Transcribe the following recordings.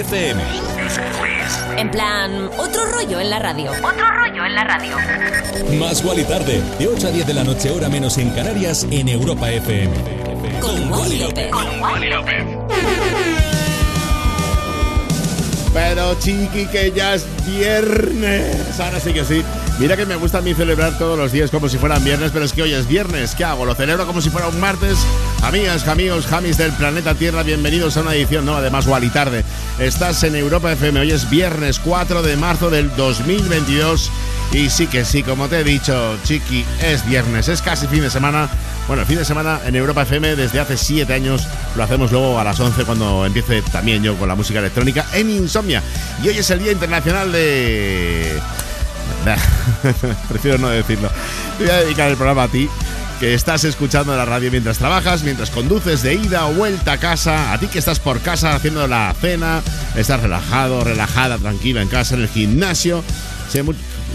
FM. En plan, otro rollo en la radio. Otro rollo en la radio. Más Wally tarde, de 8 a 10 de la noche, hora menos en Canarias, en Europa FM. Con Wally López. Pero chiqui, que ya es viernes. Ahora sí que sí. Mira que me gusta a mí celebrar todos los días como si fueran viernes, pero es que hoy es viernes. ¿Qué hago? Lo celebro como si fuera un martes. Amigas, amigos, jamis del planeta Tierra, bienvenidos a una edición nueva de Más y Tarde. Estás en Europa FM. Hoy es viernes 4 de marzo del 2022. Y sí que sí, como te he dicho, chiqui, es viernes. Es casi fin de semana. Bueno, el fin de semana en Europa FM desde hace 7 años. Lo hacemos luego a las 11 cuando empiece también yo con la música electrónica en Insomnia. Y hoy es el Día Internacional de... Prefiero no decirlo. Voy a dedicar el programa a ti, que estás escuchando la radio mientras trabajas, mientras conduces de ida o vuelta a casa, a ti que estás por casa haciendo la cena, estás relajado, relajada, tranquila en casa, en el gimnasio.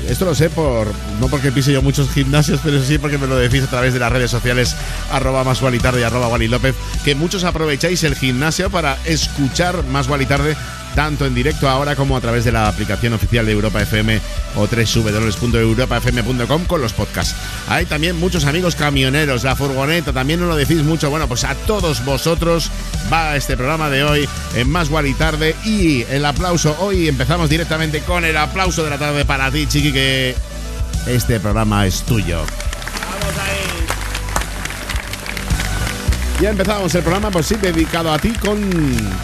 Esto lo sé por no porque pise yo muchos gimnasios, pero sí porque me lo decís a través de las redes sociales arroba más y arroba Guali López, que muchos aprovecháis el gimnasio para escuchar más Guali tarde tanto en directo ahora como a través de la aplicación oficial de Europa FM o www.europafm.com con los podcasts. Hay también muchos amigos camioneros, la furgoneta, también no lo decís mucho. Bueno, pues a todos vosotros va este programa de hoy en Más Gual y Tarde y el aplauso. Hoy empezamos directamente con el aplauso de la tarde para ti, chiqui, que este programa es tuyo. Ya empezamos el programa, pues sí, dedicado a ti con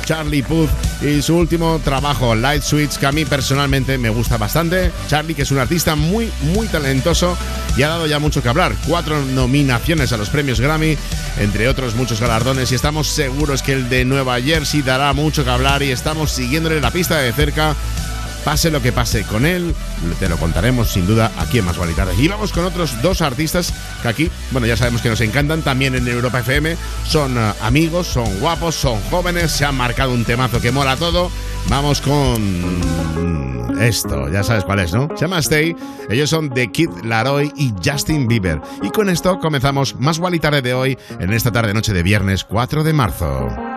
Charlie Puth y su último trabajo, Light Switch, que a mí personalmente me gusta bastante. Charlie, que es un artista muy, muy talentoso y ha dado ya mucho que hablar. Cuatro nominaciones a los premios Grammy, entre otros muchos galardones, y estamos seguros que el de Nueva Jersey dará mucho que hablar y estamos siguiéndole la pista de cerca Pase lo que pase con él, te lo contaremos sin duda aquí en Más Tarde. Y vamos con otros dos artistas que aquí, bueno, ya sabemos que nos encantan, también en Europa FM. Son eh, amigos, son guapos, son jóvenes, se han marcado un temazo que mola todo. Vamos con esto, ya sabes cuál es, ¿no? Se llama Stay. Ellos son The Kid Laroi y Justin Bieber. Y con esto comenzamos Más Tarde de hoy en esta tarde-noche de viernes 4 de marzo.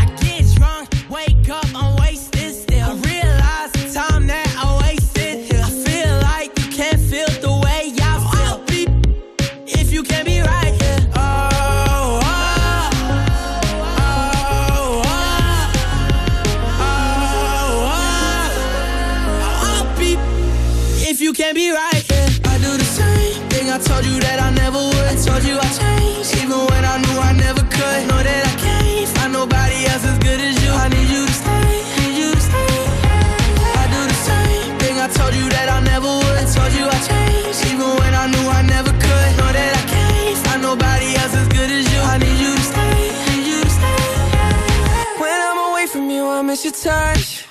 your touch.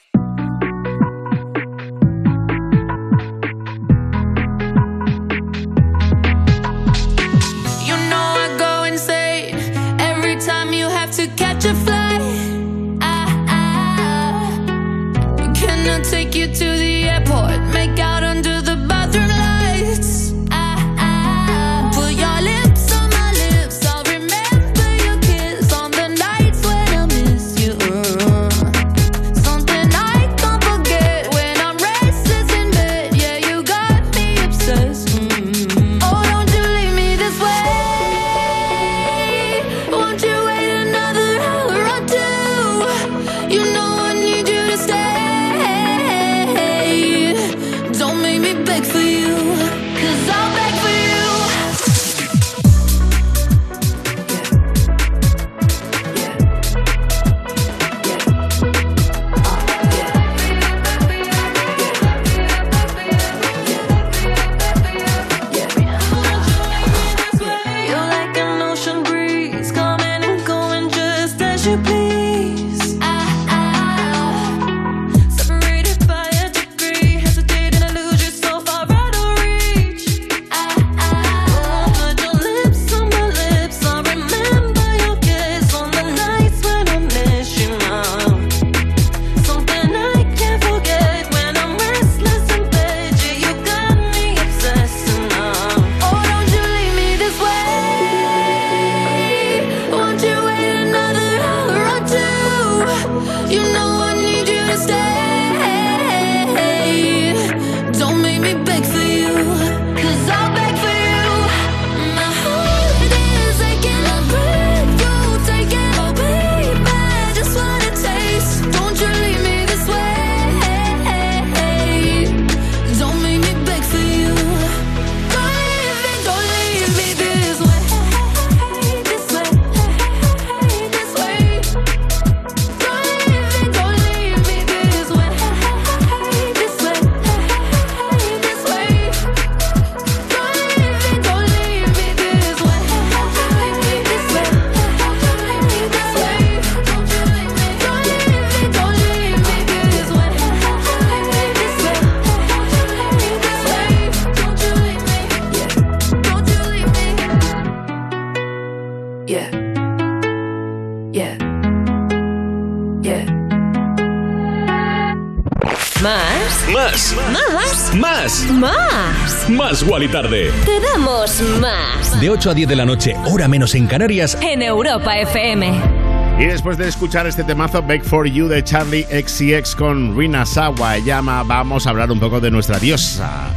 Wally Tarde. Te damos más. De 8 a 10 de la noche, hora menos en Canarias, En Europa FM. Y después de escuchar este temazo Beg for You de Charlie XCX con Rina Sawayama, vamos a hablar un poco de nuestra diosa.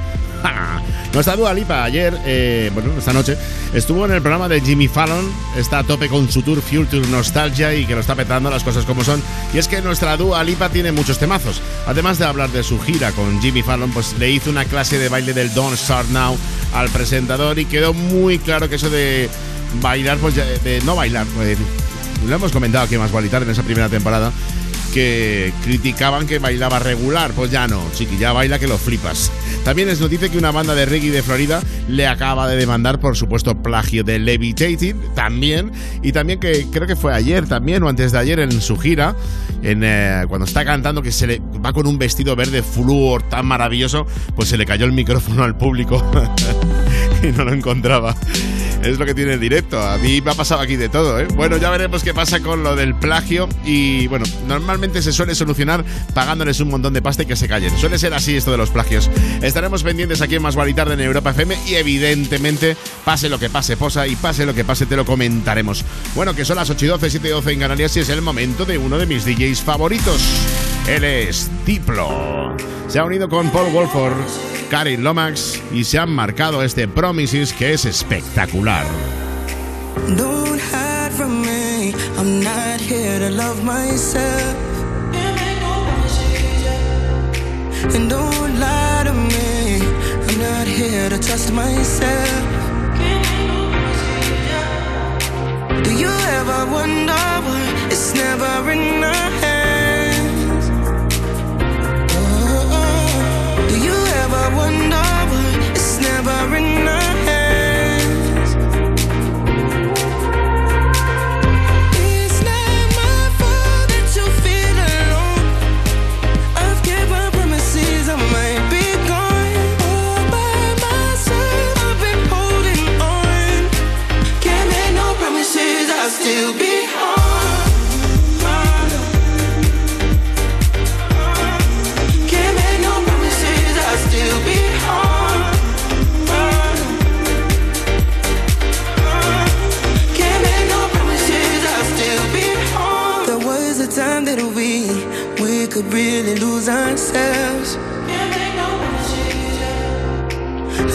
Nuestra Dua Lipa ayer, eh, bueno, esta noche, estuvo en el programa de Jimmy Fallon, está a tope con su tour Future Nostalgia y que lo está petando las cosas como son. Y es que nuestra Dua Lipa tiene muchos temazos. Además de hablar de su gira con Jimmy Fallon, pues le hizo una clase de baile del Don't Start Now al presentador y quedó muy claro que eso de bailar, pues ya- de no bailar, pues, lo hemos comentado aquí más Gualitar en esa primera temporada que criticaban que bailaba regular, pues ya no, chiqui, ya baila que lo flipas. También es noticia que una banda de reggae de Florida le acaba de demandar por supuesto plagio de Levitating, también, y también que creo que fue ayer también o antes de ayer en su gira, en, eh, cuando está cantando que se le va con un vestido verde flúor tan maravilloso, pues se le cayó el micrófono al público y no lo encontraba. Es lo que tiene el directo. A mí me ha pasado aquí de todo, ¿eh? Bueno, ya veremos qué pasa con lo del plagio. Y bueno, normalmente se suele solucionar pagándoles un montón de pasta y que se callen. Suele ser así esto de los plagios. Estaremos pendientes aquí en Más y Tarde en Europa FM y evidentemente, pase lo que pase, posa y pase lo que pase, te lo comentaremos. Bueno, que son las 8 y 12, 7 y 12 en Canarias y es el momento de uno de mis DJs favoritos. Él es Diplo. Se ha unido con Paul Wolford, Karin Lomax y se han marcado este Promises que es espectacular. Don't hide from me. I'm not here to love myself. And don't lie to me. I'm not here to trust myself. Do you ever wonder why it's never in wonder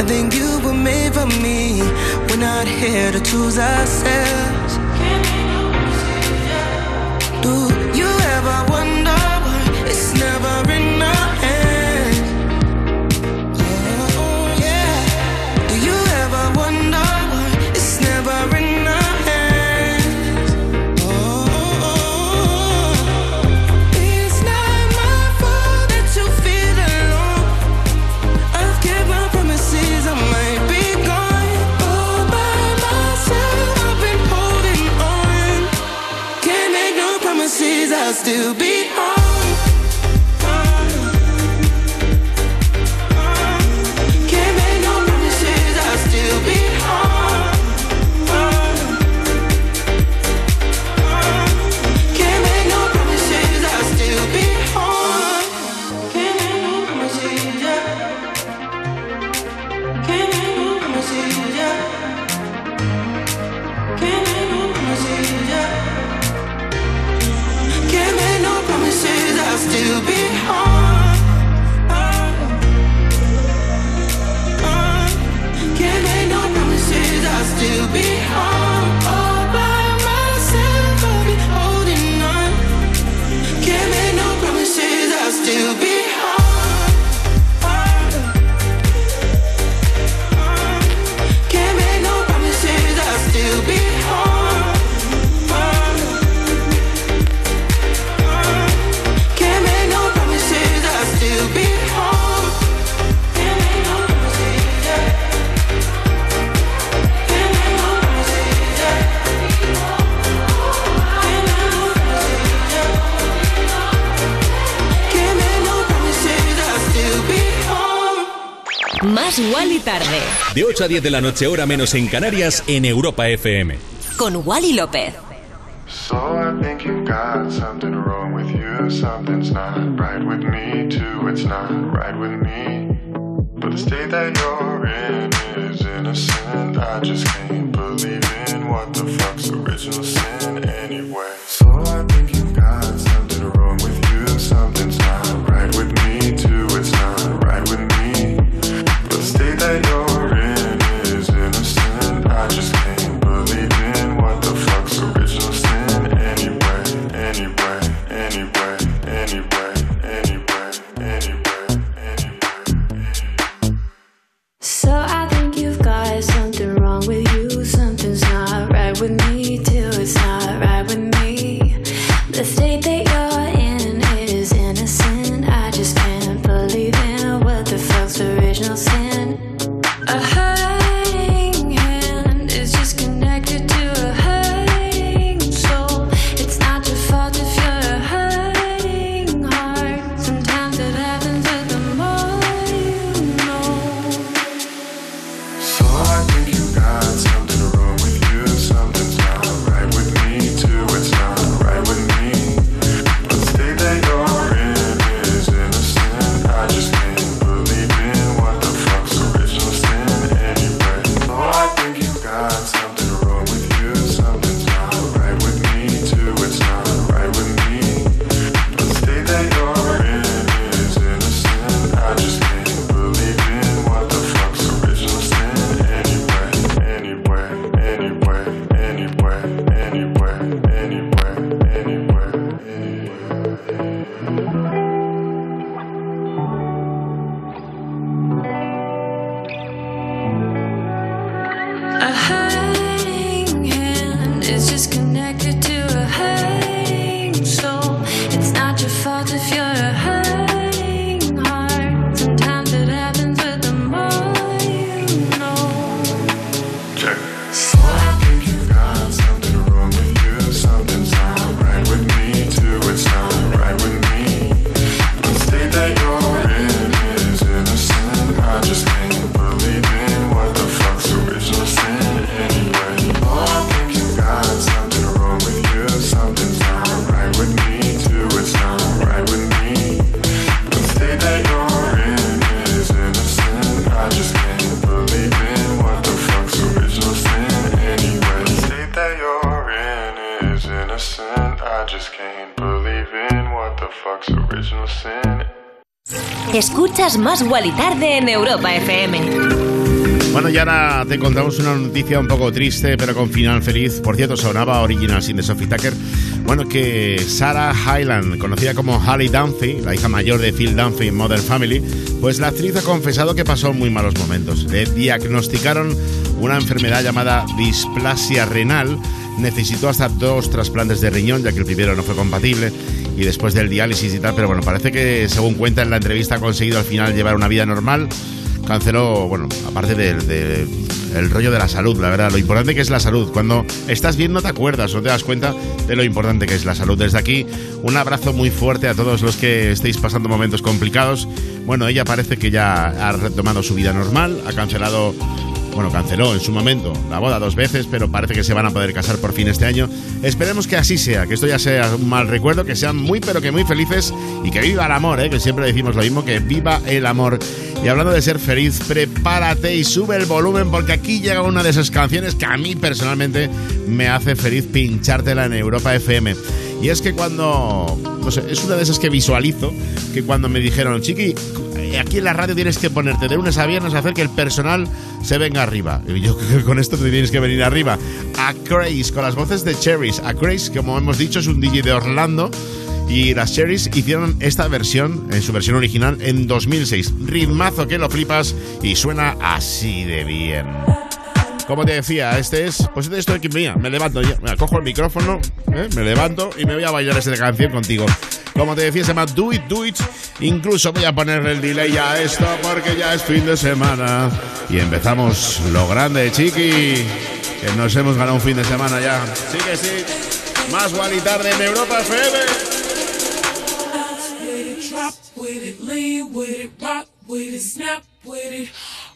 think you were made for me. We're not here to choose ourselves. Promises. I'll still be de 8 a 10 de la noche, hora menos en Canarias, en Europa FM. Con Wally López. So I think you got something wrong with you. Something's not right with me, too. It's not right with me. But the state that you're in is innocent. I just can't believe in what the fuck's original sin anyway. So I Más Guali Tarde en Europa FM. Bueno, y ahora te contamos una noticia un poco triste, pero con final feliz. Por cierto, sonaba Original Sin de Sophie Tucker. Bueno, que Sarah Hyland, conocida como Holly Dunphy, la hija mayor de Phil Dunphy en Modern Family, pues la actriz ha confesado que pasó muy malos momentos. Le diagnosticaron una enfermedad llamada displasia renal. Necesitó hasta dos trasplantes de riñón, ya que el primero no fue compatible. Y después del diálisis y tal, pero bueno, parece que según cuenta en la entrevista ha conseguido al final llevar una vida normal canceló, bueno, aparte del del- el rollo de la salud, la verdad, lo importante que es la salud. Cuando estás bien no te acuerdas, no te das cuenta de lo importante que es la salud. Desde aquí, un abrazo muy fuerte a todos los que estéis pasando momentos complicados. Bueno, ella parece que ya ha retomado su vida normal, ha cancelado bueno, canceló en su momento la boda dos veces, pero parece que se van a poder casar por fin este año. Esperemos que así sea, que esto ya sea un mal recuerdo, que sean muy pero que muy felices y que viva el amor, ¿eh? que siempre decimos lo mismo, que viva el amor. Y hablando de ser feliz, prepárate y sube el volumen porque aquí llega una de esas canciones que a mí personalmente me hace feliz pinchártela en Europa FM. Y es que cuando, no sé, es una de esas que visualizo, que cuando me dijeron, chiqui, aquí en la radio tienes que ponerte de lunes a viernes a hacer que el personal se venga arriba. Y yo con esto te tienes que venir arriba. A Craze, con las voces de Cherries. A Craze, como hemos dicho, es un DJ de Orlando. Y las Cherries hicieron esta versión, en su versión original, en 2006. Ritmazo que lo flipas y suena así de bien. Como te decía, este es, pues este es esto que mía, me levanto ya, mira, cojo el micrófono, ¿eh? me levanto y me voy a bailar esta canción contigo. Como te decía, se llama Do It, Do It. Incluso voy a ponerle el delay a esto porque ya es fin de semana. Y empezamos lo grande, chiqui. Que nos hemos ganado un fin de semana ya. Sí que sí. Más y tarde en Europa FM.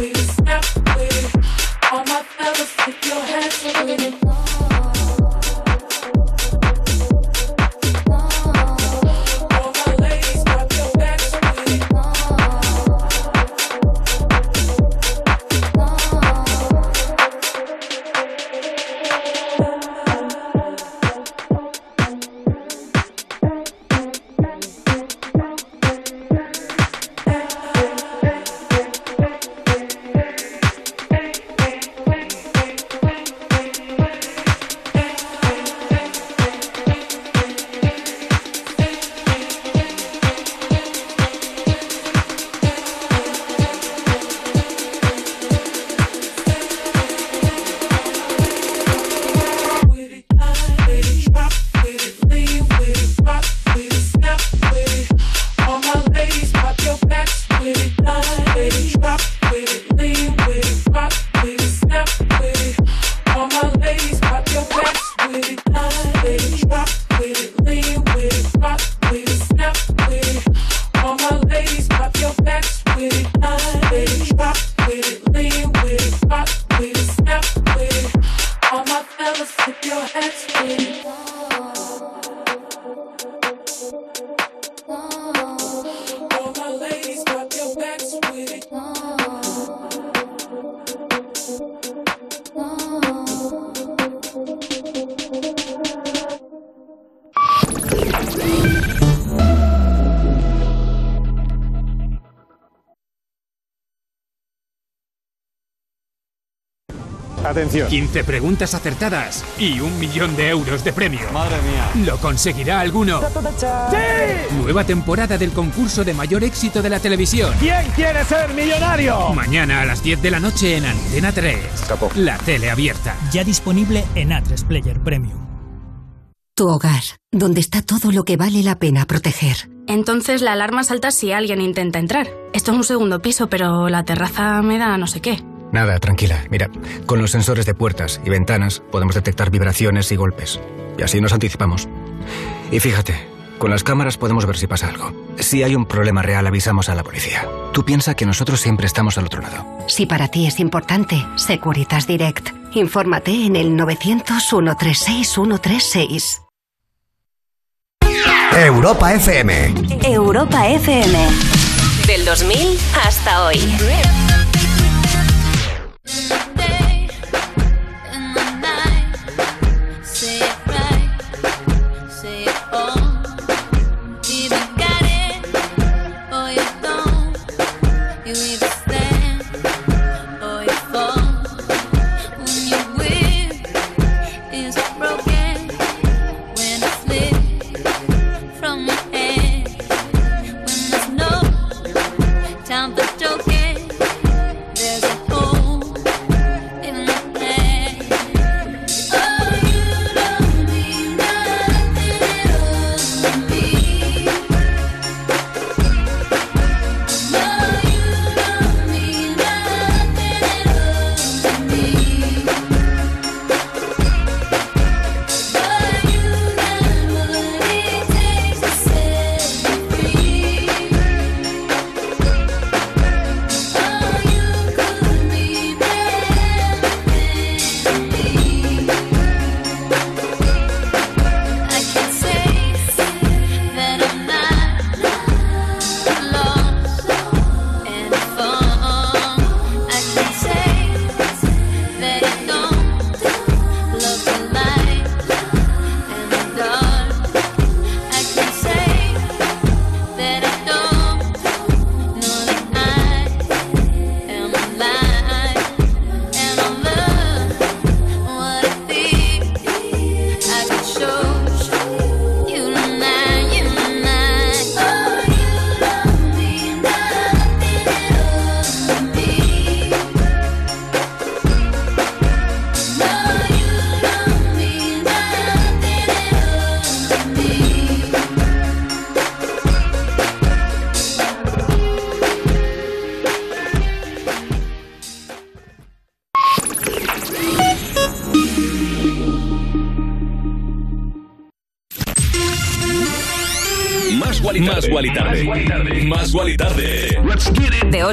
with it, snap with it. All my fellas, take your hands with it. Atención. 15 preguntas acertadas y un millón de euros de premio. Madre mía. ¿Lo conseguirá alguno? ¡Sí! Nueva temporada del concurso de mayor éxito de la televisión. ¿Quién quiere ser millonario? Mañana a las 10 de la noche en Antena 3. La tele abierta. Ya disponible en A3 Player Premium. Tu hogar, donde está todo lo que vale la pena proteger. Entonces la alarma salta si alguien intenta entrar. Esto es un segundo piso, pero la terraza me da no sé qué. Nada, tranquila. Mira, con los sensores de puertas y ventanas podemos detectar vibraciones y golpes. Y así nos anticipamos. Y fíjate, con las cámaras podemos ver si pasa algo. Si hay un problema real, avisamos a la policía. Tú piensa que nosotros siempre estamos al otro lado. Si para ti es importante, Securitas Direct. Infórmate en el 900-136-136. Europa FM. Europa FM. Del 2000 hasta hoy. Yeah.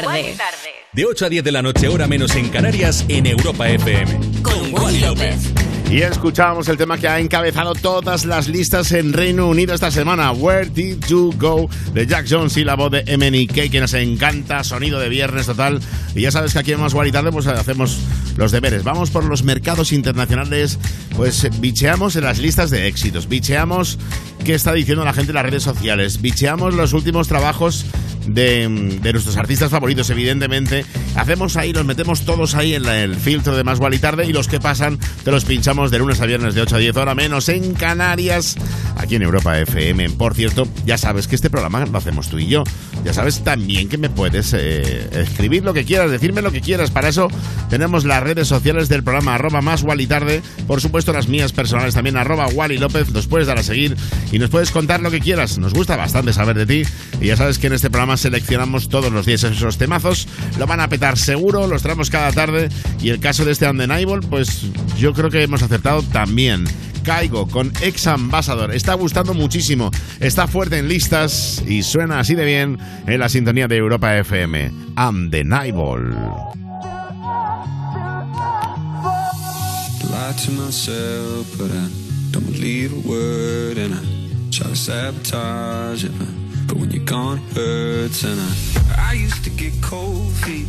Tarde. De 8 a 10 de la noche, hora menos en Canarias, en Europa FM. Con Wally López. Y escuchábamos el tema que ha encabezado todas las listas en Reino Unido esta semana, Where Did You Go, de Jack Jones y la voz de MNK, que nos encanta, sonido de viernes total. Y ya sabes que aquí en Más Guay y Tarde pues hacemos los deberes. Vamos por los mercados internacionales, pues bicheamos en las listas de éxitos, bicheamos qué está diciendo la gente en las redes sociales, bicheamos los últimos trabajos de, nuestros artistas favoritos, evidentemente. Hacemos ahí, los metemos todos ahí en el filtro de Más Guay y Tarde y los que pasan te los pinchamos de lunes a viernes de 8 a 10 hora menos en Canarias, aquí en Europa FM. Por cierto, ya sabes que este programa lo hacemos tú y yo. Ya sabes también que me puedes eh, escribir lo que quieras, decirme lo que quieras. Para eso tenemos las redes sociales del programa arroba más Wally Tarde. Por supuesto las mías personales también arroba Wally López. Nos puedes dar a seguir y nos puedes contar lo que quieras. Nos gusta bastante saber de ti. Y ya sabes que en este programa seleccionamos todos los días esos temazos. Lo van a petar seguro, los traemos cada tarde. Y el caso de este Undeniable, pues yo creo que hemos acertado también. Caigo con Ex Ambassador. Está gustando muchísimo. Está fuerte en listas y suena así de bien en la sintonía de Europa FM. Undeniable. and I used to get cold feet.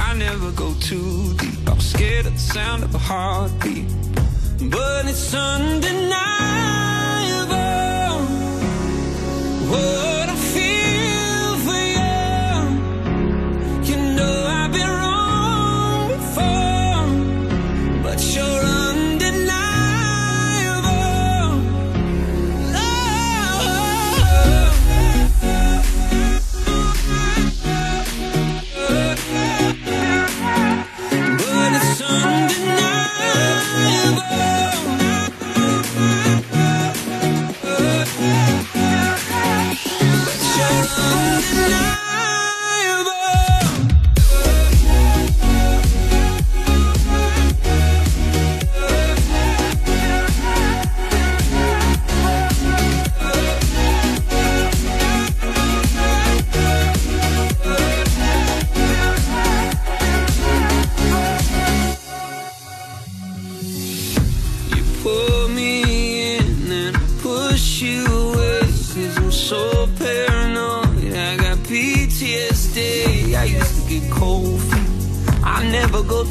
I never go too deep. I'm scared of the sound of a heartbeat, but it's undeniable what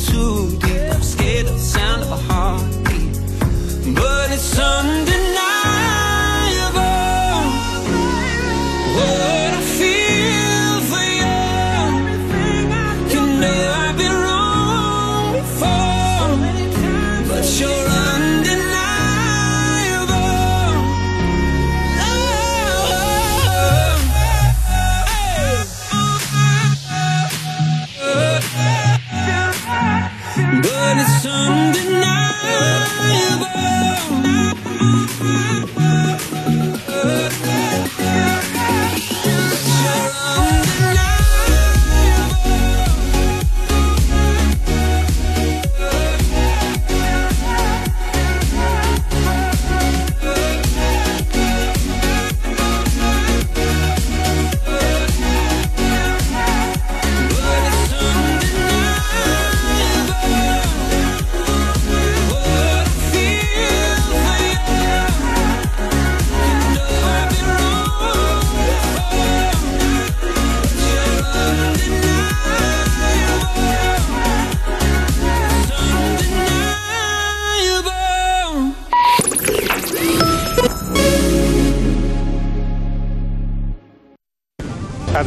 too deep. I'm scared of the sound of a heartbeat. But it's undeniable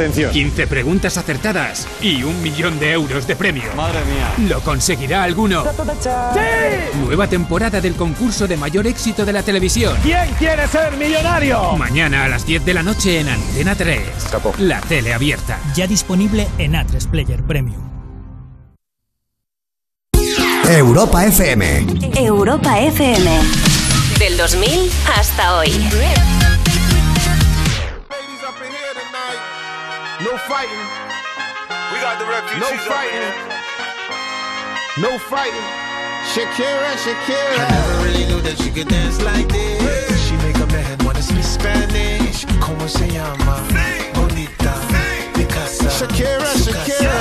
Atención. 15 preguntas acertadas y un millón de euros de premio. Madre mía. ¿Lo conseguirá alguno? ¡Sí! Nueva temporada del concurso de mayor éxito de la televisión. ¿Quién quiere ser millonario? Mañana a las 10 de la noche en Antena 3. La tele abierta. Ya disponible en A3 Player Premium. Europa FM. Europa FM. Del 2000 hasta hoy. No fighting. We got the refugees. No fighting. No fighting. Shakira, Shakira. I never really knew that you could dance like this. She make a man wanna speak Spanish. ¿Cómo se llama? Bonita. Picasa. Shakira, Shakira.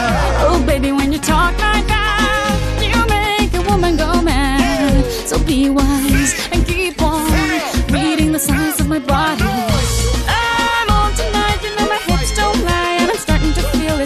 Oh, baby, when you talk like that, you make a woman go mad. So be wise and keep on reading the signs of my body.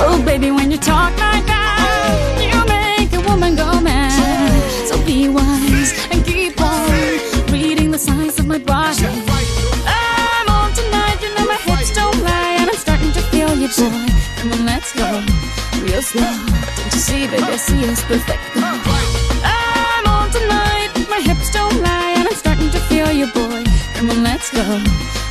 Oh, baby, when you talk like that, you make a woman go mad. So be wise and keep on reading the signs of my body. I'm on tonight, my hips don't lie, and I'm starting to feel you, boy. Come on, let's go, real slow. Don't you see, baby, perfect. I'm on tonight, my hips don't lie, and I'm starting to feel you, boy. Come on, let's go,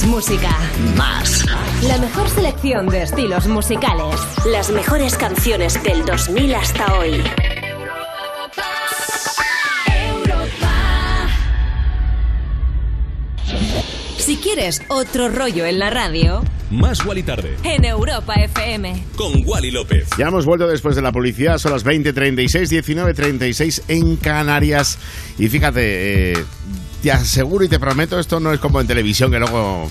Más música. Más. La mejor selección de estilos musicales. Las mejores canciones del 2000 hasta hoy. Si quieres otro rollo en la radio, Más Wally Tarde. en Europa FM. Con Wally López. Ya hemos vuelto después de la publicidad, son las 20.36, 19.36 en Canarias. Y fíjate, eh, te aseguro y te prometo, esto no es como en televisión que luego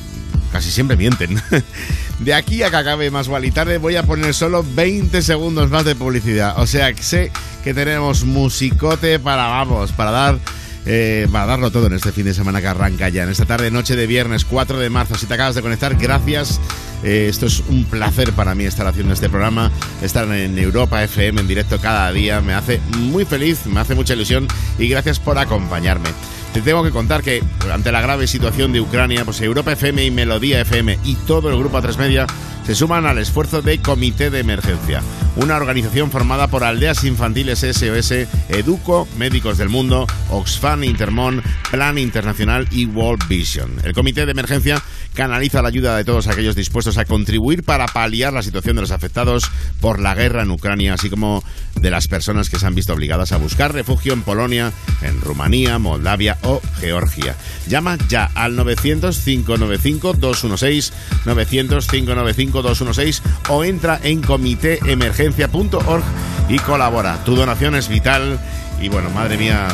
casi siempre mienten. De aquí a que acabe más Wally tarde voy a poner solo 20 segundos más de publicidad. O sea que sé que tenemos musicote para, vamos, para dar... eh, para darlo todo en este fin de semana que arranca ya, en esta tarde, noche de viernes 4 de marzo. Si te acabas de conectar, gracias. Eh, esto es un placer para mí estar haciendo este programa, estar en Europa FM en directo cada día. Me hace muy feliz, me hace mucha ilusión y gracias por acompañarme. Te tengo que contar que ante la grave situación de Ucrania, pues Europa FM y Melodía FM y todo el grupo A3 Media se suman al esfuerzo de Comité de Emergencia, una organización formada por Aldeas Infantiles SOS, Educo, Médicos del Mundo, Oxfam Intermon, Plan Internacional y World Vision. El Comité de Emergencia canaliza la ayuda de todos aquellos dispuestos a contribuir para paliar la situación de los afectados por la guerra en Ucrania, así como de las personas que se han visto obligadas a buscar refugio en Polonia, en Rumanía, Moldavia o Georgia. Llama ya al 900-595-216, 900-595-216 o entra en comitéemergencia.org y colabora. Tu donación es vital. Y bueno, madre mía,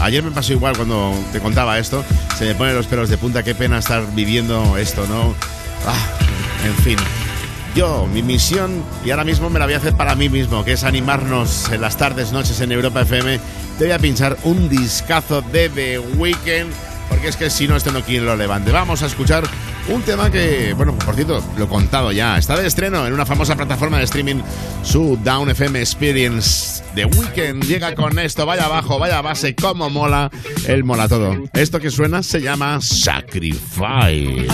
ayer me pasó igual cuando te contaba esto. Se me ponen los pelos de punta, qué pena estar viviendo esto, ¿no? Ah, en fin. Yo, mi misión, y ahora mismo me la voy a hacer para mí mismo, que es animarnos en las tardes, noches en Europa FM. Te voy a pinchar un discazo de The Weeknd, porque es que si no, esto no quien lo levante. Vamos a escuchar un tema que, bueno, por cierto, lo he contado ya. Está de estreno en una famosa plataforma de streaming, su Down FM Experience. The Weeknd llega con esto, vaya abajo, vaya base, como mola. Él mola todo. Esto que suena se llama Sacrifice.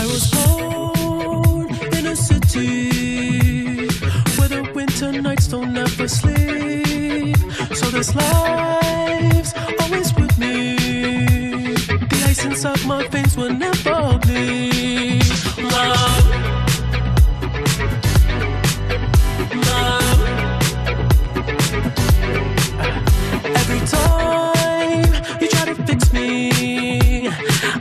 Inside my veins will never bleed. Love. Love. Every time you try to fix me,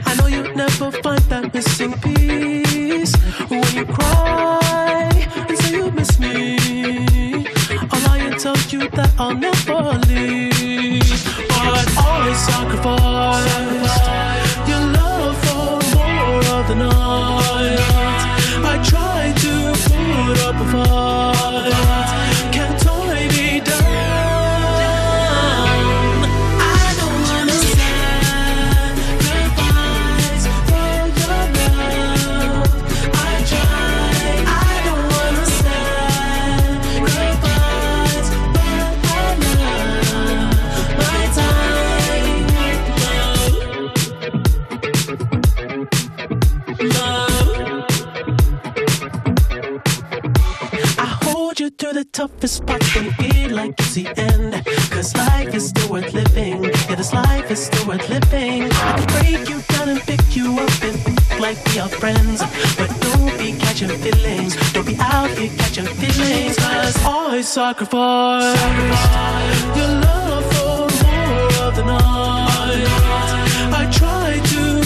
I know you'll never find that missing piece. When you cry and say you miss me, I'll lie and tell you that I'll never leave. But always sacrifice the night. I try to put up a toughest parts you feel like it's the end. Cause life is still worth living. Yeah, this life is still worth living. I can break you down and pick you up and think like we are friends. But don't be catching feelings. Don't be out here catching feelings. Cause I sacrifice your love for more of the night. I try to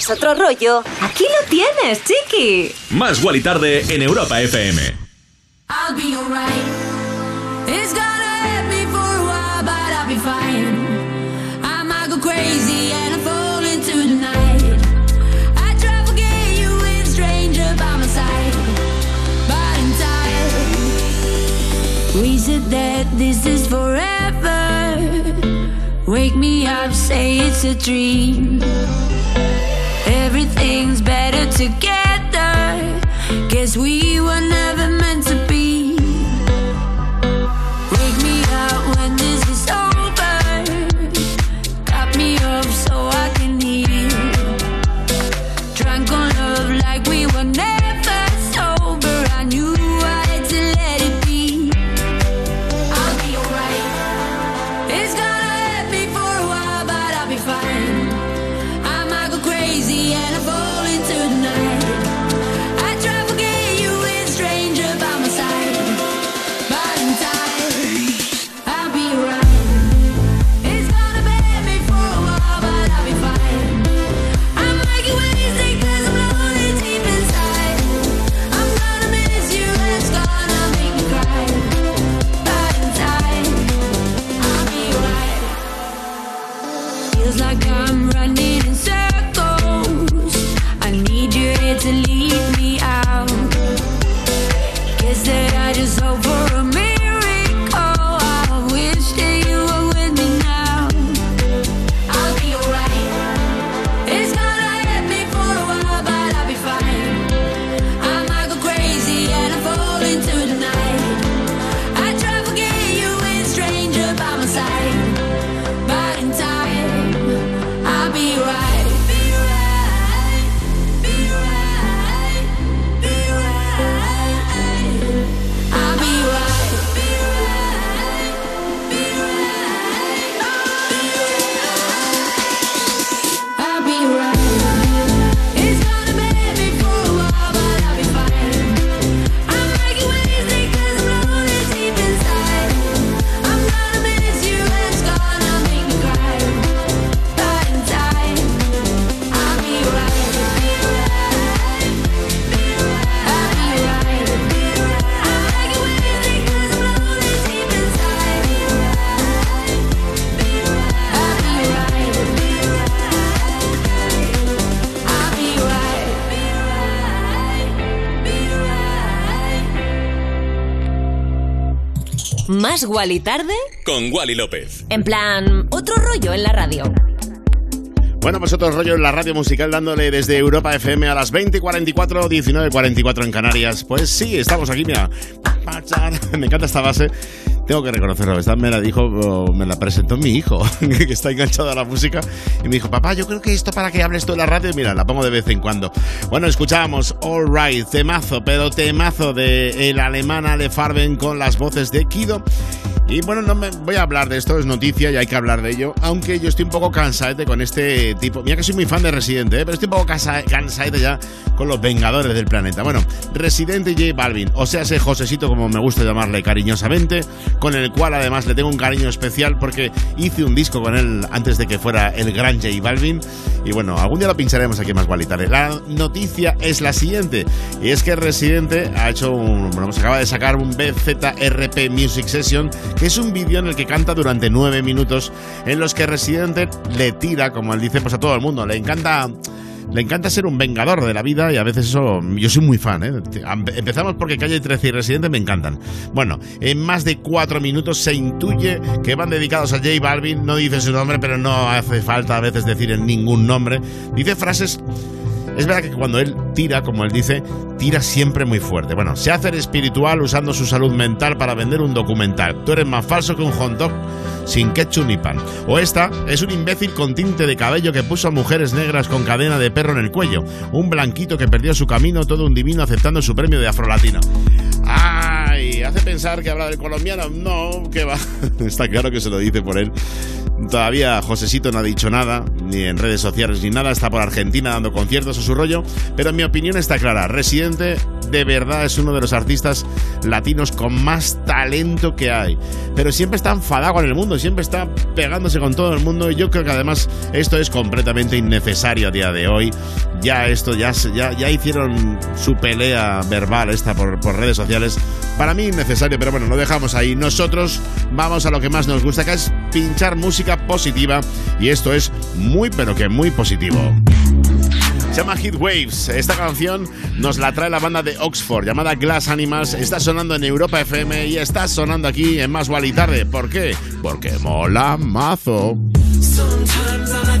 Quieres otro rollo, aquí lo tienes, chiqui. Más Guali Tarde en Europa FM. I'll be alright. It's gonna hurt me for a while, but I'll be fine. I might go crazy and I fall into the night. I try to forget you with a stranger by my side, but in time, we said that this is forever. Wake me up, say it's a dream. Everything's better together. Guess we were never Más Wally tarde, Con Wally López. en plan, otro rollo en la radio. Bueno, pues otro rollo en la radio musical dándole desde Europa FM a las 20 y 44, 19 y 44 en Canarias. Pues sí, estamos aquí, mira. Me encanta esta base. Tengo que reconocerlo, esta me la dijo, me la presentó mi hijo, que está enganchado a la música, y me dijo, papá, yo creo que esto para que hables tú en la radio, mira, la pongo de vez en cuando. Bueno, escuchábamos All Right, temazo, pero temazo de el alemán Ale Farben con las voces de Kido. Y bueno, no me voy a hablar de esto, es noticia y hay que hablar de ello. Aunque yo estoy un poco cansadete con este tipo. Mira que soy muy fan de Residente, ¿eh? pero estoy un poco cansa- cansadete ya con los Vengadores del planeta. Bueno, Residente J Balvin, o sea, ese Josecito, como me gusta llamarle cariñosamente, con el cual además le tengo un cariño especial porque hice un disco con él antes de que fuera el gran J Balvin. Y bueno, algún día lo pincharemos aquí más Gualitare. La noticia es la siguiente, y es que Residente ha hecho un. Bueno, se acaba de sacar un BZRP Music Session, es un vídeo en el que canta durante nueve minutos, en los que Residente le tira, como él dice, pues a todo el mundo. Le encanta. Le encanta ser un vengador de la vida y a veces eso. Yo soy muy fan, ¿eh? Empezamos porque Calle 13 y Residente me encantan. Bueno, en más de cuatro minutos se intuye que van dedicados a J Balvin. No dice su nombre, pero no hace falta a veces decir en ningún nombre. Dice frases es verdad que cuando él tira, como él dice, tira siempre muy fuerte. Bueno, se hace el espiritual usando su salud mental para vender un documental. Tú eres más falso que un hot dog sin ketchup ni pan. O esta es un imbécil con tinte de cabello que puso a mujeres negras con cadena de perro en el cuello. Un blanquito que perdió su camino, todo un divino aceptando su premio de afrolatino. ¡Ay! ¿Hace pensar que habla del colombiano? No, que va. Está claro que se lo dice por él. Todavía Josecito no ha dicho nada, ni en redes sociales ni nada, está por Argentina dando conciertos a su rollo, pero mi opinión está clara. Residente de verdad es uno de los artistas latinos con más talento que hay, pero siempre está enfadado con el mundo, siempre está pegándose con todo el mundo y yo creo que además esto es completamente innecesario a día de hoy. Ya esto, ya, ya, ya hicieron su pelea verbal esta por, por redes sociales. Para mí innecesario, pero bueno, lo dejamos ahí. Nosotros vamos a lo que más nos gusta, que es pinchar música positiva y esto es muy pero que muy positivo. Se llama Heat Waves. Esta canción nos la trae la banda de Oxford llamada Glass Animals. Está sonando en Europa FM y está sonando aquí en Más y Tarde. ¿Por qué? Porque mola mazo. Sometimes all I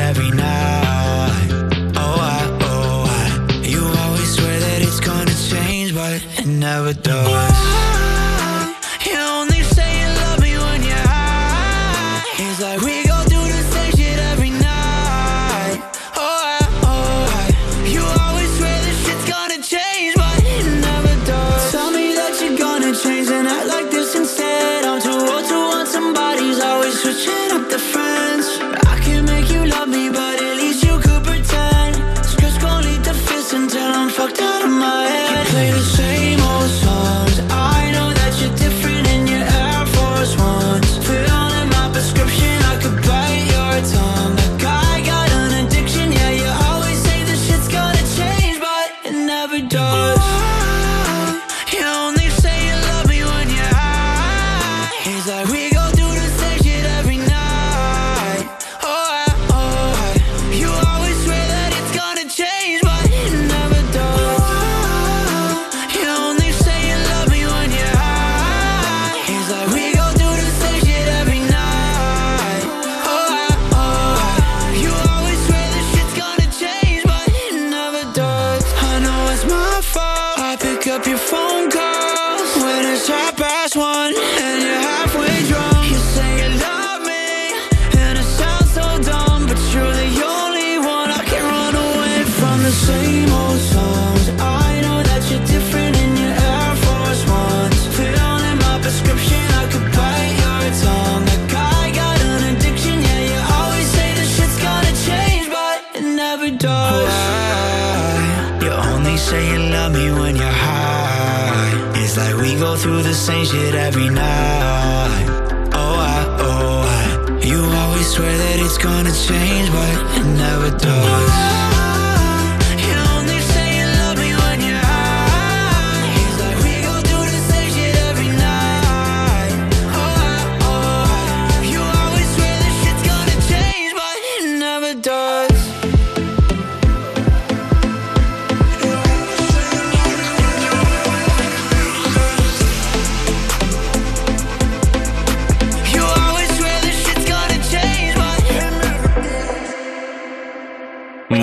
doing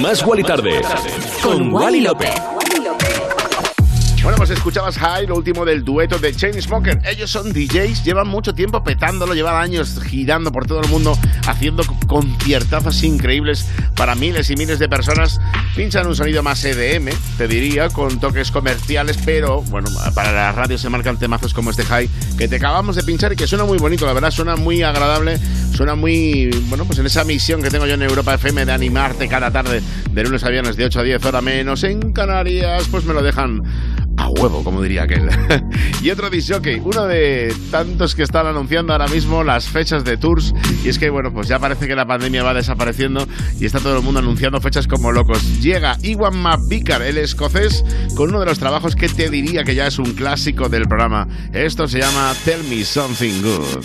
Más Guali Tarde. Con Wally López. Pues escuchabas High, lo último del dueto de Chainsmoker. Ellos son DJs, llevan mucho tiempo petándolo, llevan años girando por todo el mundo, haciendo conciertazos increíbles para miles y miles de personas. Pinchan un sonido más EDM, te diría, con toques comerciales, pero bueno, para las radios se marcan temazos como este High que te acabamos de pinchar y que suena muy bonito, la verdad, suena muy agradable, suena muy, bueno, pues en esa misión que tengo yo en Europa FM de animarte cada tarde, de lunes a viernes, de 8 a 10 hora menos en Canarias, pues me lo dejan a huevo, como diría aquel. y otro disjockey, uno de tantos que están anunciando ahora mismo las fechas de tours. Y es que, bueno, pues ya parece que la pandemia va desapareciendo y está todo el mundo anunciando fechas como locos. Llega Iwan McVicar, el escocés, con uno de los trabajos que te diría que ya es un clásico del programa. Esto se llama Tell Me Something Good.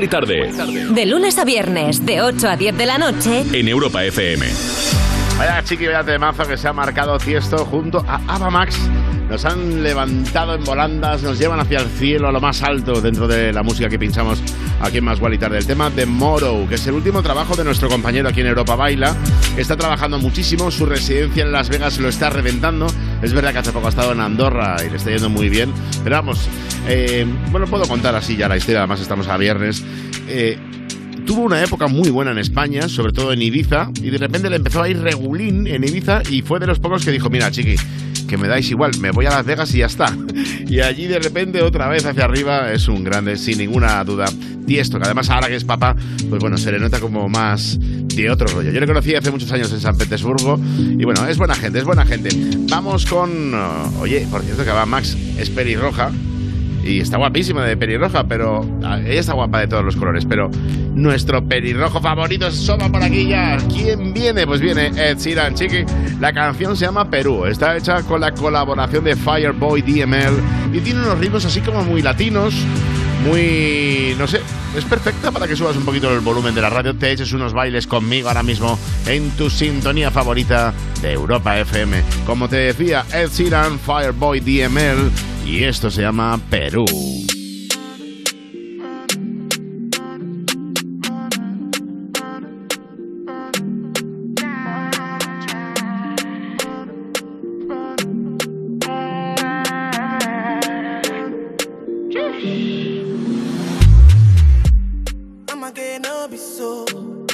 Guali Tarde. De lunes a viernes, de 8 a 10 de la noche, En Europa FM. Vaya chiqui, vaya temazo que se ha marcado Tiesto junto a Ava Max. Nos han levantado en volandas, nos llevan hacia el cielo, a lo más alto dentro de la música que pinchamos aquí Más Guali Tarde. El tema de Moro, que es el último trabajo de nuestro compañero aquí en Europa Baila, está trabajando muchísimo, su residencia en Las Vegas lo está reventando. Es verdad que hace poco ha estado en Andorra y le está yendo muy bien. Pero vamos, eh, bueno, puedo contar así ya la historia, además estamos a viernes. Eh, tuvo una época muy buena en España, sobre todo en Ibiza, y de repente le empezó a ir regulín en Ibiza y fue de los pocos que dijo, mira, chiqui, que me dais igual, me voy a Las Vegas y ya está. Y allí de repente otra vez hacia arriba es un grande, sin ninguna duda. Tiesto, que además ahora que es papá, pues bueno, se le nota como más de otro rollo. Yo le conocí hace muchos años en San Petersburgo y bueno, es buena gente, es buena gente. Vamos con... oye, por cierto que va Max, es pelirroja. Y está guapísima de pelirroja, pero ah, ella está guapa de todos los colores. Pero nuestro pelirrojo favorito es Soma por aquí ya. ¿Quién viene? Pues viene Ed Sheeran, chiqui. La canción se llama Perú. Está hecha con la colaboración de Fireboy DML y tiene unos ritmos así como muy latinos, muy. no sé. Es perfecta para que subas un poquito el volumen de la radio, te eches unos bailes conmigo ahora mismo en tu sintonía favorita de Europa FM. Como te decía, Ed Sheeran, Fireboy DML y esto se llama Perú.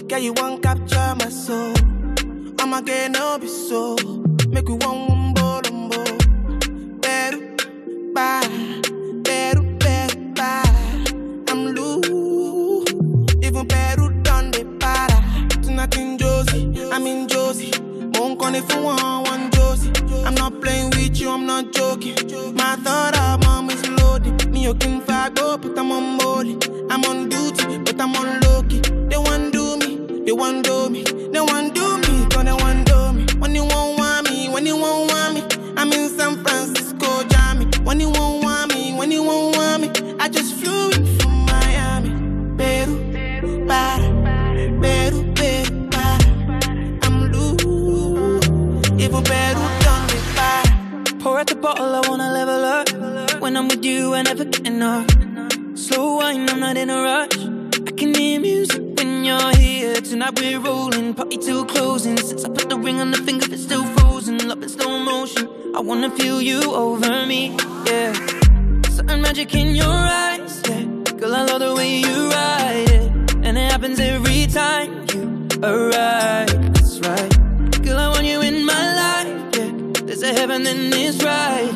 Girl, you want capture my soul. I'ma get no be so. Me, fight oh, up, but I'm on molly. I'm on duty, but I'm on low key. They want do me, they want do me, they want do me, cause they want do me. When you won't want me, when you won't want me, I'm in San Francisco, Jammy. When you won't want me, when you won't want me, I just flew in from Miami. Peru, para, Peru, Peru, para. I'm loose, even Peru done me para. Pour out the bottle, I wanna level up. When I'm with you, I never get enough. Slow wine, I'm not in a rush. I can hear music when you're here. Tonight we're rolling, party till closing. Since I put the ring on the finger, it's still frozen. Love in slow motion. I wanna feel you over me, yeah. Certain magic in your eyes, yeah. Girl, I love the way you ride it. And it happens every time you arrive. That's right. Girl, I want you in my life, yeah. There's a heaven and it's right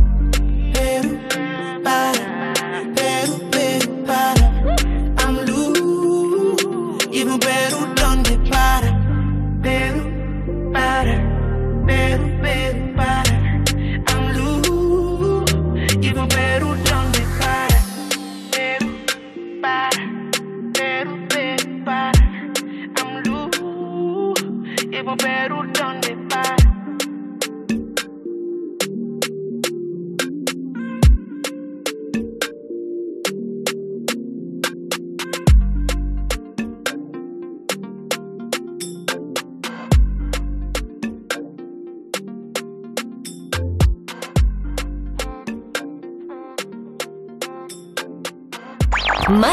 Peru, para, Peru, Peru, para.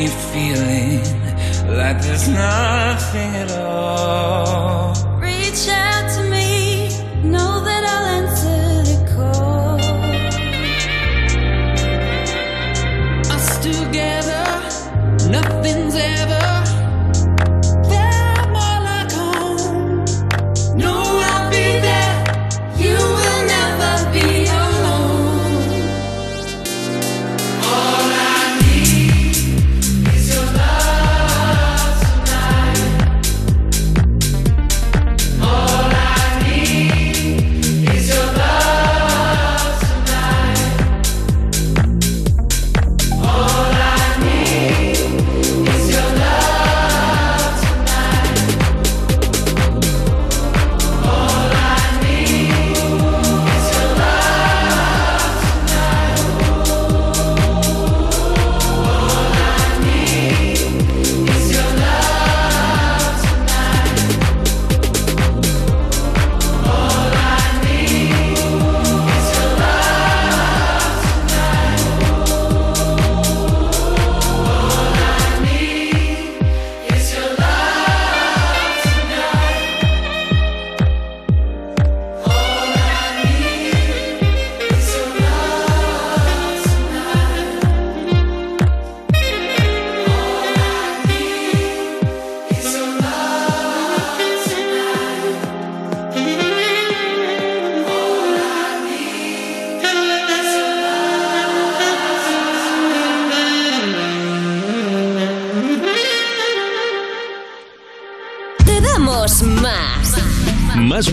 You're feeling like there's nothing at all.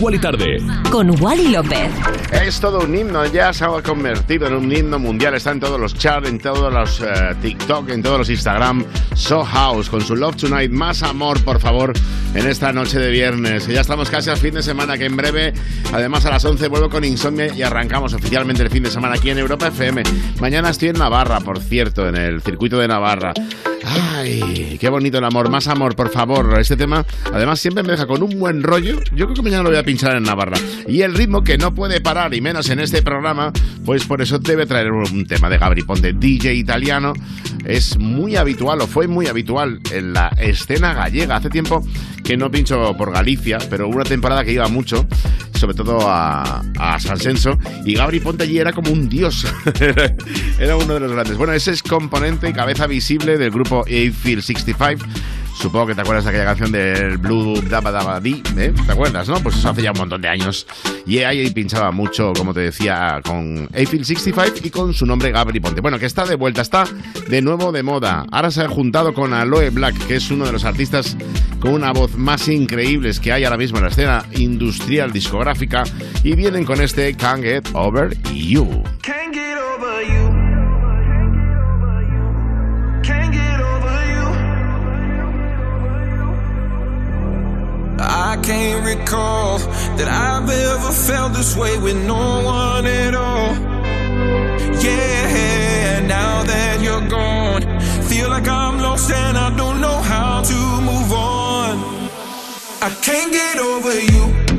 Wally Tarde. Con Wally López. Es todo un himno, ya se ha convertido en un himno mundial. Está en todos los charts, en todos los eh, TikTok, en todos los Instagram. So House con su Love Tonight. Más amor, por favor, en esta noche de viernes. Ya estamos casi al fin de semana, que en breve, además a las 11, vuelvo con Insomnia y arrancamos oficialmente el fin de semana aquí en Europa FM. Mañana estoy en Navarra, por cierto, en el circuito de Navarra. Ay, qué bonito el amor. Más amor, por favor. Este tema, además, siempre me deja con un buen rollo. Yo creo que mañana lo voy a pinchar en Navarra. Y el ritmo que no puede parar, y menos en este programa, pues por eso debe traer un tema de Gabri Ponte, DJ italiano. Es muy habitual, o fue muy habitual en la escena gallega. Hace tiempo que no pincho por Galicia, pero una temporada que iba mucho, sobre todo a, a San Senso, y Gabri Ponte allí era como un dios. era uno de los grandes. Bueno, ese es componente y cabeza visible del grupo Eiffel 65. Supongo que te acuerdas de aquella canción del Blue Dabba Dabba ¿eh? ¿Te acuerdas, no? Pues eso hace ya un montón de años. Y ahí pinchaba mucho, como te decía, con Eiffel 65 y con su nombre Gabri Ponte. Bueno, que está de vuelta, está de nuevo de moda. Ahora se ha juntado con Aloe Black, que es uno de los artistas con una voz más increíbles que hay ahora mismo en la escena industrial discográfica. Y vienen con este Can't Get Over You. Can't get over you. I can't recall that I've ever felt this way with no one at all. Yeah, and now that you're gone, feel like I'm lost and I don't know how to move on. I can't get over you.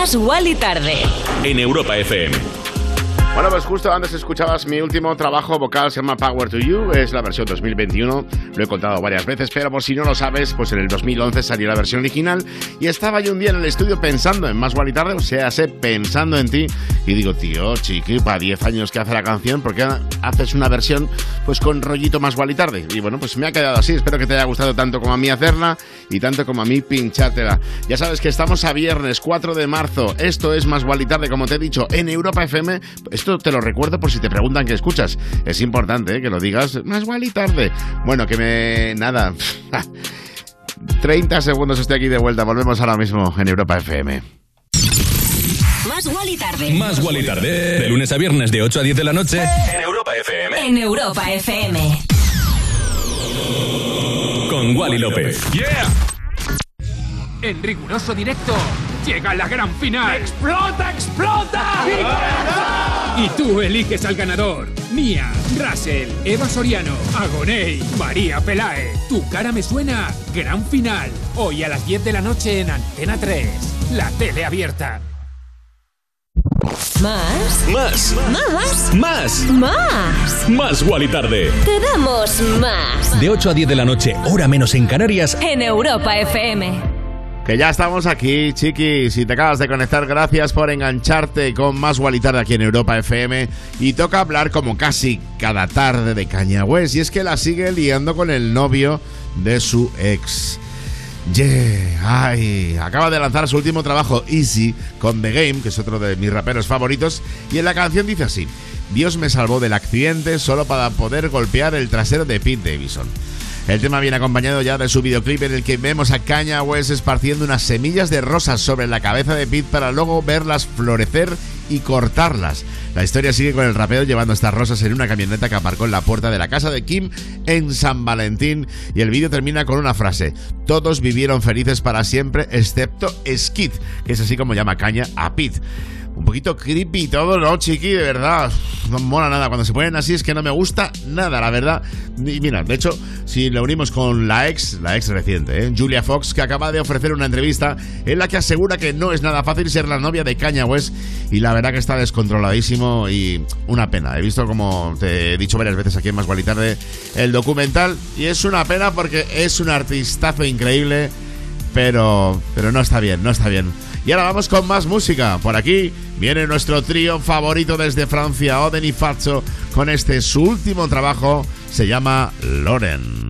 Más Wally tarde. En Europa FM. Bueno, pues justo antes escuchabas mi último trabajo vocal, se llama Power to You, es la versión 2021, lo he contado varias veces, pero por si no lo sabes, pues en el 2011 salió la versión original y estaba yo un día en el estudio pensando en Más y Tarde, o sea, sé, pensando en ti, y digo, tío, chiqui, para 10 años que hace la canción, ¿por qué haces una versión pues con rollito Más y Tarde? Y bueno, pues me ha quedado así, espero que te haya gustado tanto como a mí hacerla y tanto como a mí pinchártela. Ya sabes que estamos a viernes 4 de marzo, esto es Más y Tarde, como te he dicho, en Europa FM, esto te lo recuerdo por si te preguntan qué escuchas. Es importante ¿eh? que lo digas más igual y tarde. Bueno, que me. Nada. 30 segundos estoy aquí de vuelta. Volvemos ahora mismo en Europa FM. Más Wally tarde. Más Wally tarde. De lunes a viernes de 8 a 10 de la noche. En Europa FM. En Europa FM. Con Wally López. ¡Yeah! En riguroso directo llega la gran final. ¡Explota, explota! Y tú eliges al ganador. Mía, Russell, Eva Soriano, Agoney, María Pelae. Tu cara me suena. Gran final. Hoy a las 10 de la noche en Antena 3. La tele abierta. Más. Más. Más. Más. Más. Más Wally tarde. Te damos más. De 8 a 10 de la noche, hora menos en Canarias. En Europa FM. Que ya estamos aquí, chiqui. Si te acabas de conectar, gracias por engancharte con más Wally Tarde aquí en Europa FM. Y toca hablar como casi cada tarde de Caña West. Y es que la sigue liando con el novio de su ex. Yeah, ay, acaba de lanzar su último trabajo, Easy, con The Game, que es otro de mis raperos favoritos, y en la canción dice así, Dios me salvó del accidente solo para poder golpear el trasero de Pete Davidson. El tema viene acompañado ya de su videoclip en el que vemos a Kanye West esparciendo unas semillas de rosas sobre la cabeza de Pete para luego verlas florecer y cortarlas. La historia sigue con el rapero llevando estas rosas en una camioneta que aparcó en la puerta de la casa de Kim en San Valentín y el vídeo termina con una frase: Todos vivieron felices para siempre excepto Skid, que es así como llama Caña a Pete. Un poquito creepy todo, ¿no, chiqui? De verdad, no mola nada. Cuando se ponen así es que no me gusta nada, la verdad. Y mira, de hecho, si lo unimos con la ex, la ex reciente, ¿eh? Julia Fox, que acaba de ofrecer una entrevista en la que asegura que no es nada fácil ser la novia de Kanye West y la verdad que está descontroladísimo y una pena. He visto, como te he dicho varias veces aquí en Más Guali Tarde, el documental y es una pena porque es un artistazo increíble, pero, pero no está bien, no está bien. Y ahora vamos con más música. Por aquí viene nuestro trío favorito desde Francia, Oden y con este su último trabajo, se llama Loren.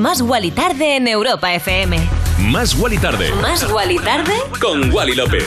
Más Guali Tarde en Europa FM. Más Guali Tarde. Más Guali Tarde Con Wally López.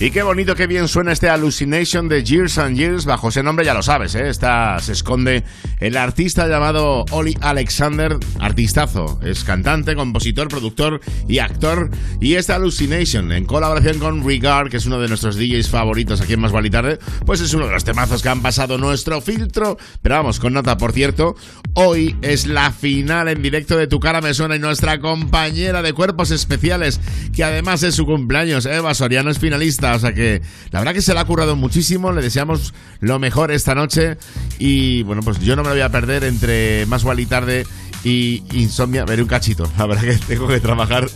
Y qué bonito, qué bien suena este Hallucination de Years and Years. Bajo ese nombre ya lo sabes, ¿eh? Está, se esconde el artista llamado Oli Alexander, artistazo. Es cantante, compositor, productor y actor. Y este Hallucination, en colaboración con Regard, que es uno de nuestros DJs favoritos aquí en Más Tarde, pues es uno de los temazos que han pasado nuestro filtro. Pero vamos, con nota, por cierto, hoy es la final en directo de Tu Cara Me Suena y nuestra compañera de cuerpos especiales, que además es su cumpleaños, Eva Soriano, es finalista. O sea que la verdad que se la ha currado muchísimo. Le deseamos lo mejor esta noche. Y bueno, pues yo no me lo voy a perder entre más y tarde y insomnia. Veré un cachito. La verdad que tengo que trabajar,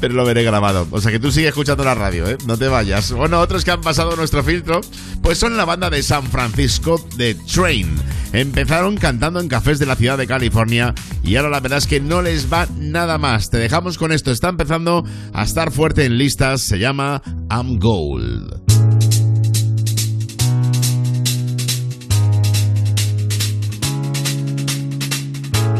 pero lo veré grabado. O sea que tú sigue escuchando la radio, ¿eh? No te vayas. Bueno, otros que han pasado nuestro filtro, pues son la banda de San Francisco de Train. Empezaron cantando en cafés de la ciudad de California y ahora la verdad es que no les va nada más. Te dejamos con esto. Está empezando a estar fuerte en listas. Se llama I'm Gold.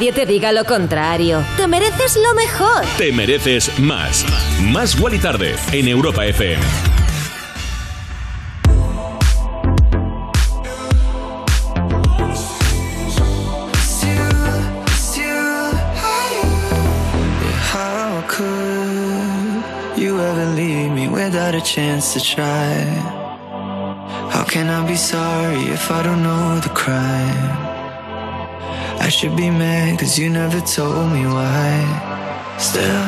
Nadie te diga lo contrario. Te mereces lo mejor. Te mereces más. Más Wally Tarde en Europa FM. How could you ever leave me without a chance to try? How can I be sorry if I don't know the crime? I should be mad cause you never told me why. Still,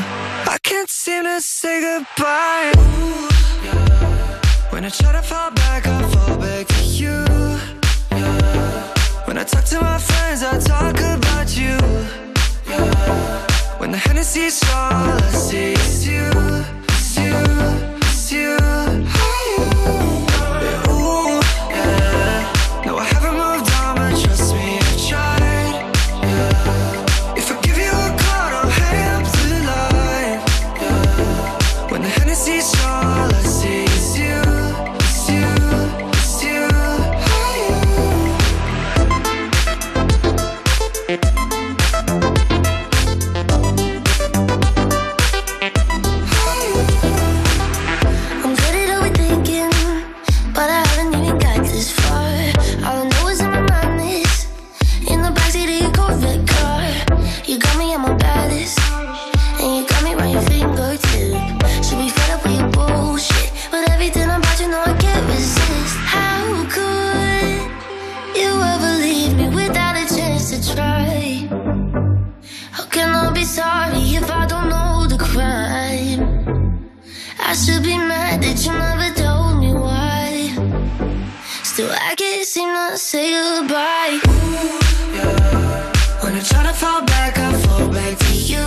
I can't seem to say goodbye. Ooh, yeah. When I try to fall back, I fall back to you. Yeah. When I talk to my friends, I talk about you. Yeah. When the Hennessy's all I see is you, it's you, it's you. Say goodbye. Ooh, yeah. When I try to fall back, I fall back to you.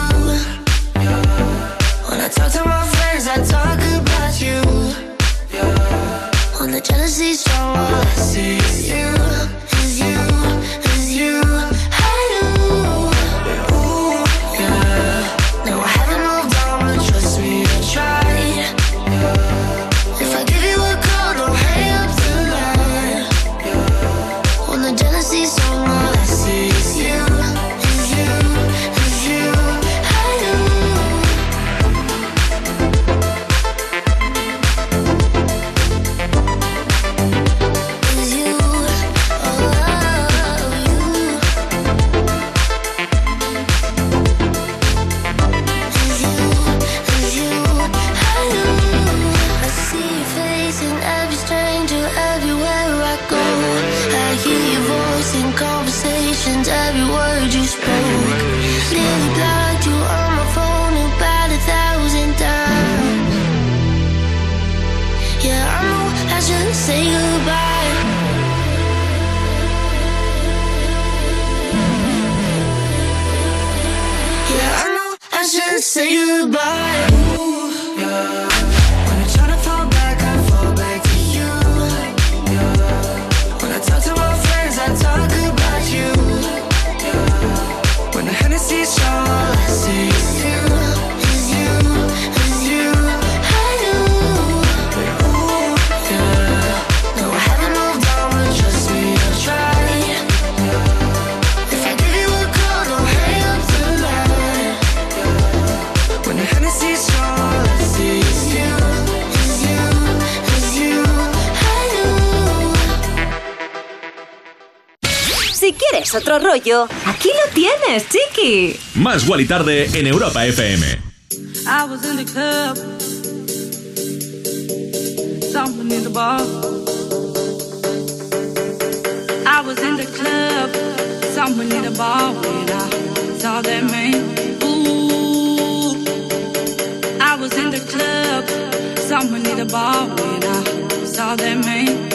Yeah. When I talk to my friends, I talk about you. Yeah. When the jealousy's strong, all I see is you, seesaw, Otro rollo, aquí lo tienes, chiqui. Más Wally Tarde en Europa FM. I was in the club, someone in the bar. I was in the club, someone in the bar when I saw that man. Ooh, I was in the club, someone in the bar when I saw that man.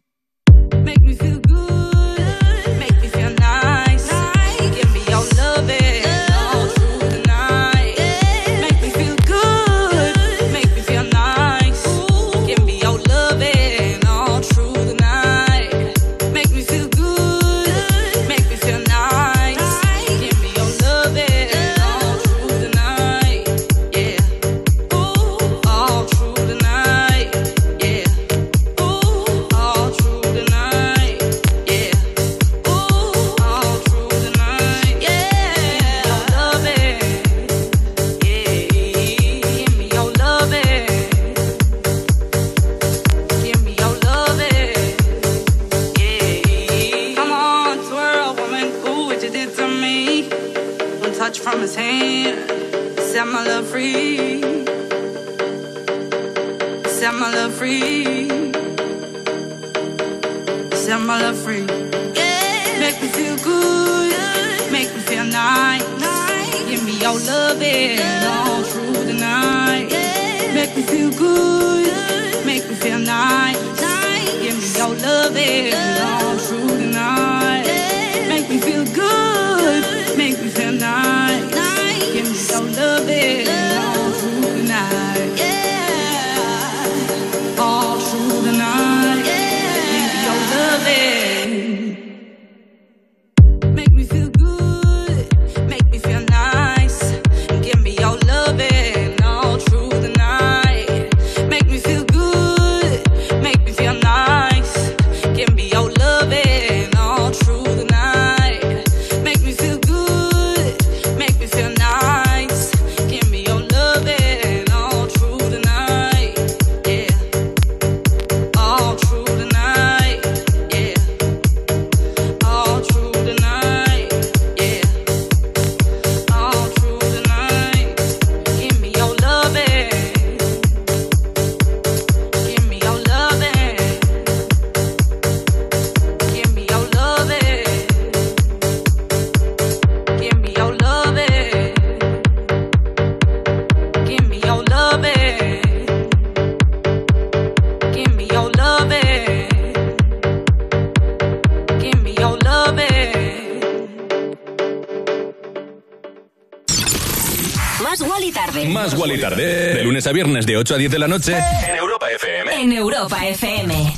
Más Wally tarde. Más Wally tarde. De lunes a viernes de 8 a 10 de la noche en Europa FM. En Europa FM.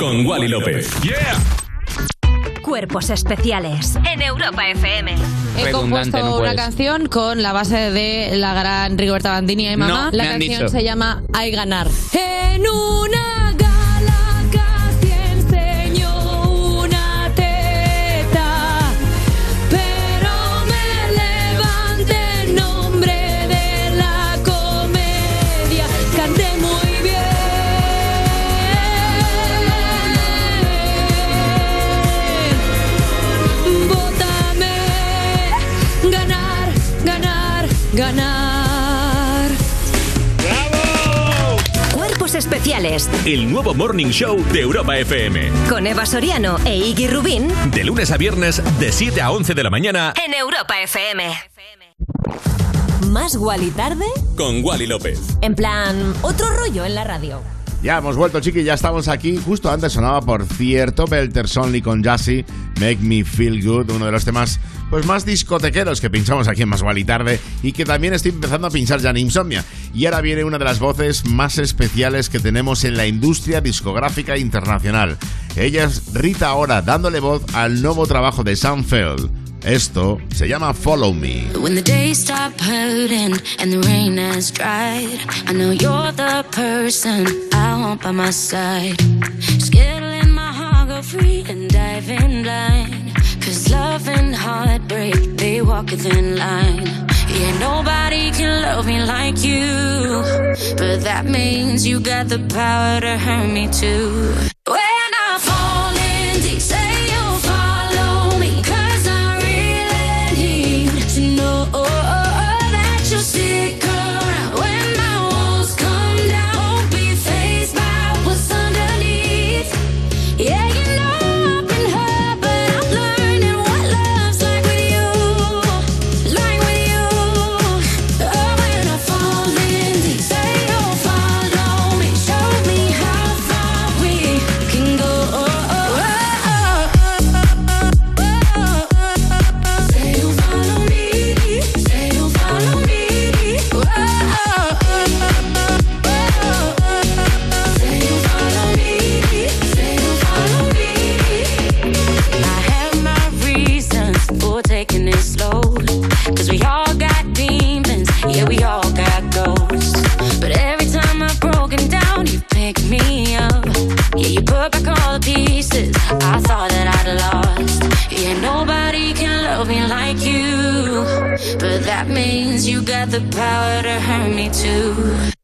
Con Wally López. Yeah. Cuerpos especiales. En Europa FM. He compuesto una canción con la base de la gran Rigoberta Bandini y mamá. No, la canción dicho. se llama Hay ganar. En una especiales. El nuevo Morning Show de Europa FM. Con Eva Soriano e Iggy Rubín. De lunes a viernes de 7 a 11 de la mañana En Europa FM. Más Wally tarde. con Wally López. En plan, otro rollo en la radio. Ya hemos vuelto, chiqui, ya estamos aquí. Justo antes sonaba, por cierto, Belter Sonly con Jassy, Make Me Feel Good, uno de los temas pues más discotequeros que pinchamos aquí en Más y Tarde y que también estoy empezando a pinchar ya en Insomnia. Y ahora viene una de las voces más especiales que tenemos en la industria discográfica internacional. Ella es Rita Ora, dándole voz al nuevo trabajo de Sam Feld. Esto se llama Follow Me. When the days stop hurting and the rain has dried, I know you're the person I want by my side. Let my heart go free and dive in blind. Cause love and heartbreak, they walk a thin line. Yeah, nobody can love me like you. But that means you got the power to hurt me too. Put back all the pieces I thought that I'd lost. Yeah, nobody can love me like you. But that means you got the power to hurt me too.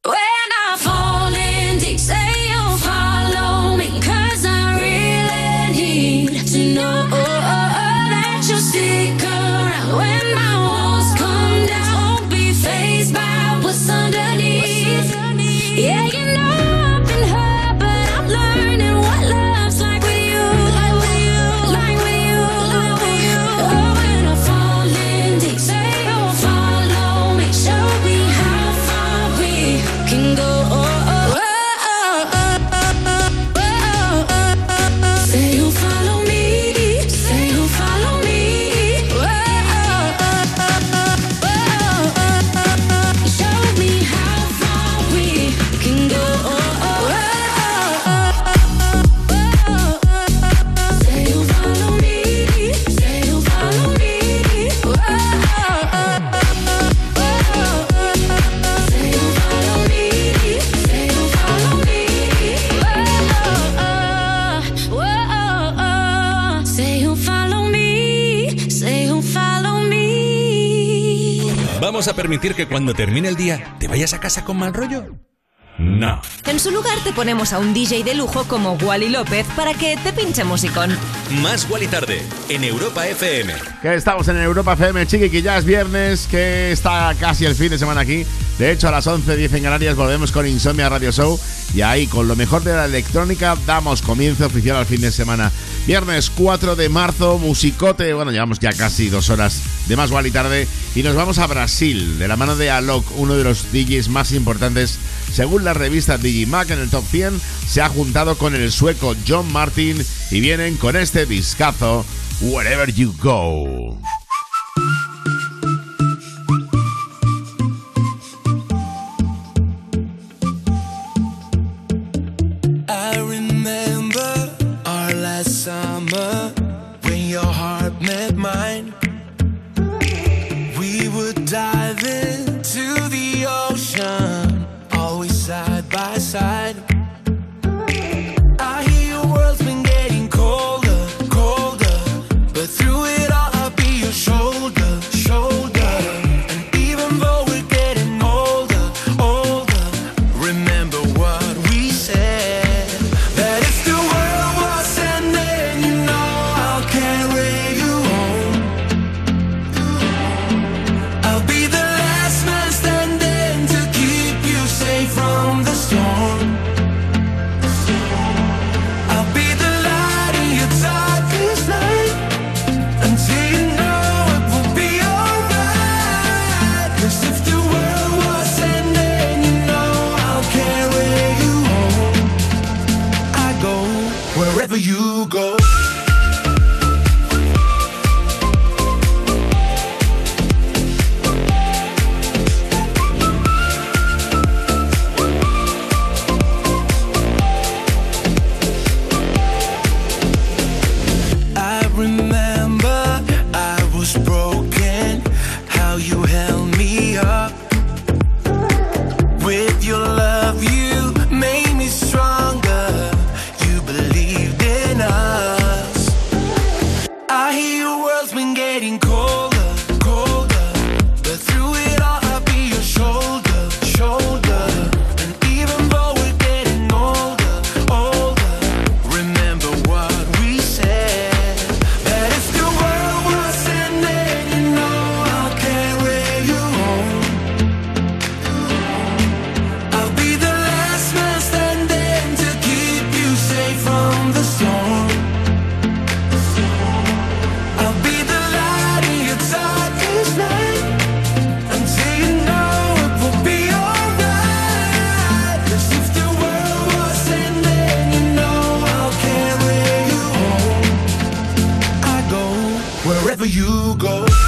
A permitir que cuando termine el día te vayas a casa con mal rollo? No. En su lugar te ponemos a un DJ de lujo como Wally López para que te pinche musicón. Más Wally tarde en Europa FM. Que estamos en Europa FM, chiqui, que ya es viernes, que está casi el fin de semana aquí. De hecho, a las 11.10 en Canarias volvemos con Insomnia Radio Show. Y ahí, con lo mejor de la electrónica, damos comienzo oficial al fin de semana. Viernes 4 de marzo, musicote. Bueno, llevamos ya casi dos horas de más Wally tarde. Y nos vamos a Brasil, de la mano de Alok, uno de los DJs más importantes. Según la revista Digimac en el top 100, se ha juntado con el sueco John Martin y vienen con este discazo, Wherever You Go. Wherever you go.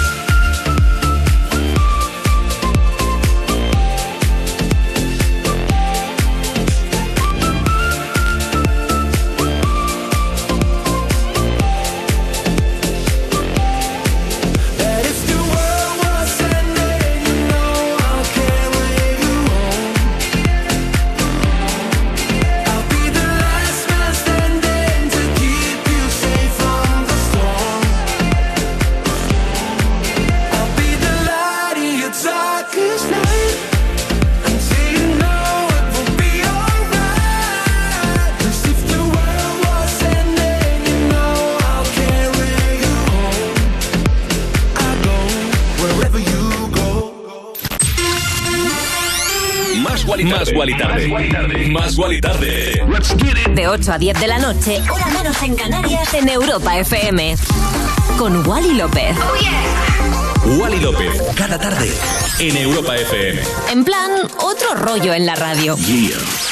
8 a 10 de la noche, hora menos en Canarias, en Europa FM. Con Wally López. Wally López. Cada tarde en Europa FM. En plan, otro rollo en la radio. Yeah.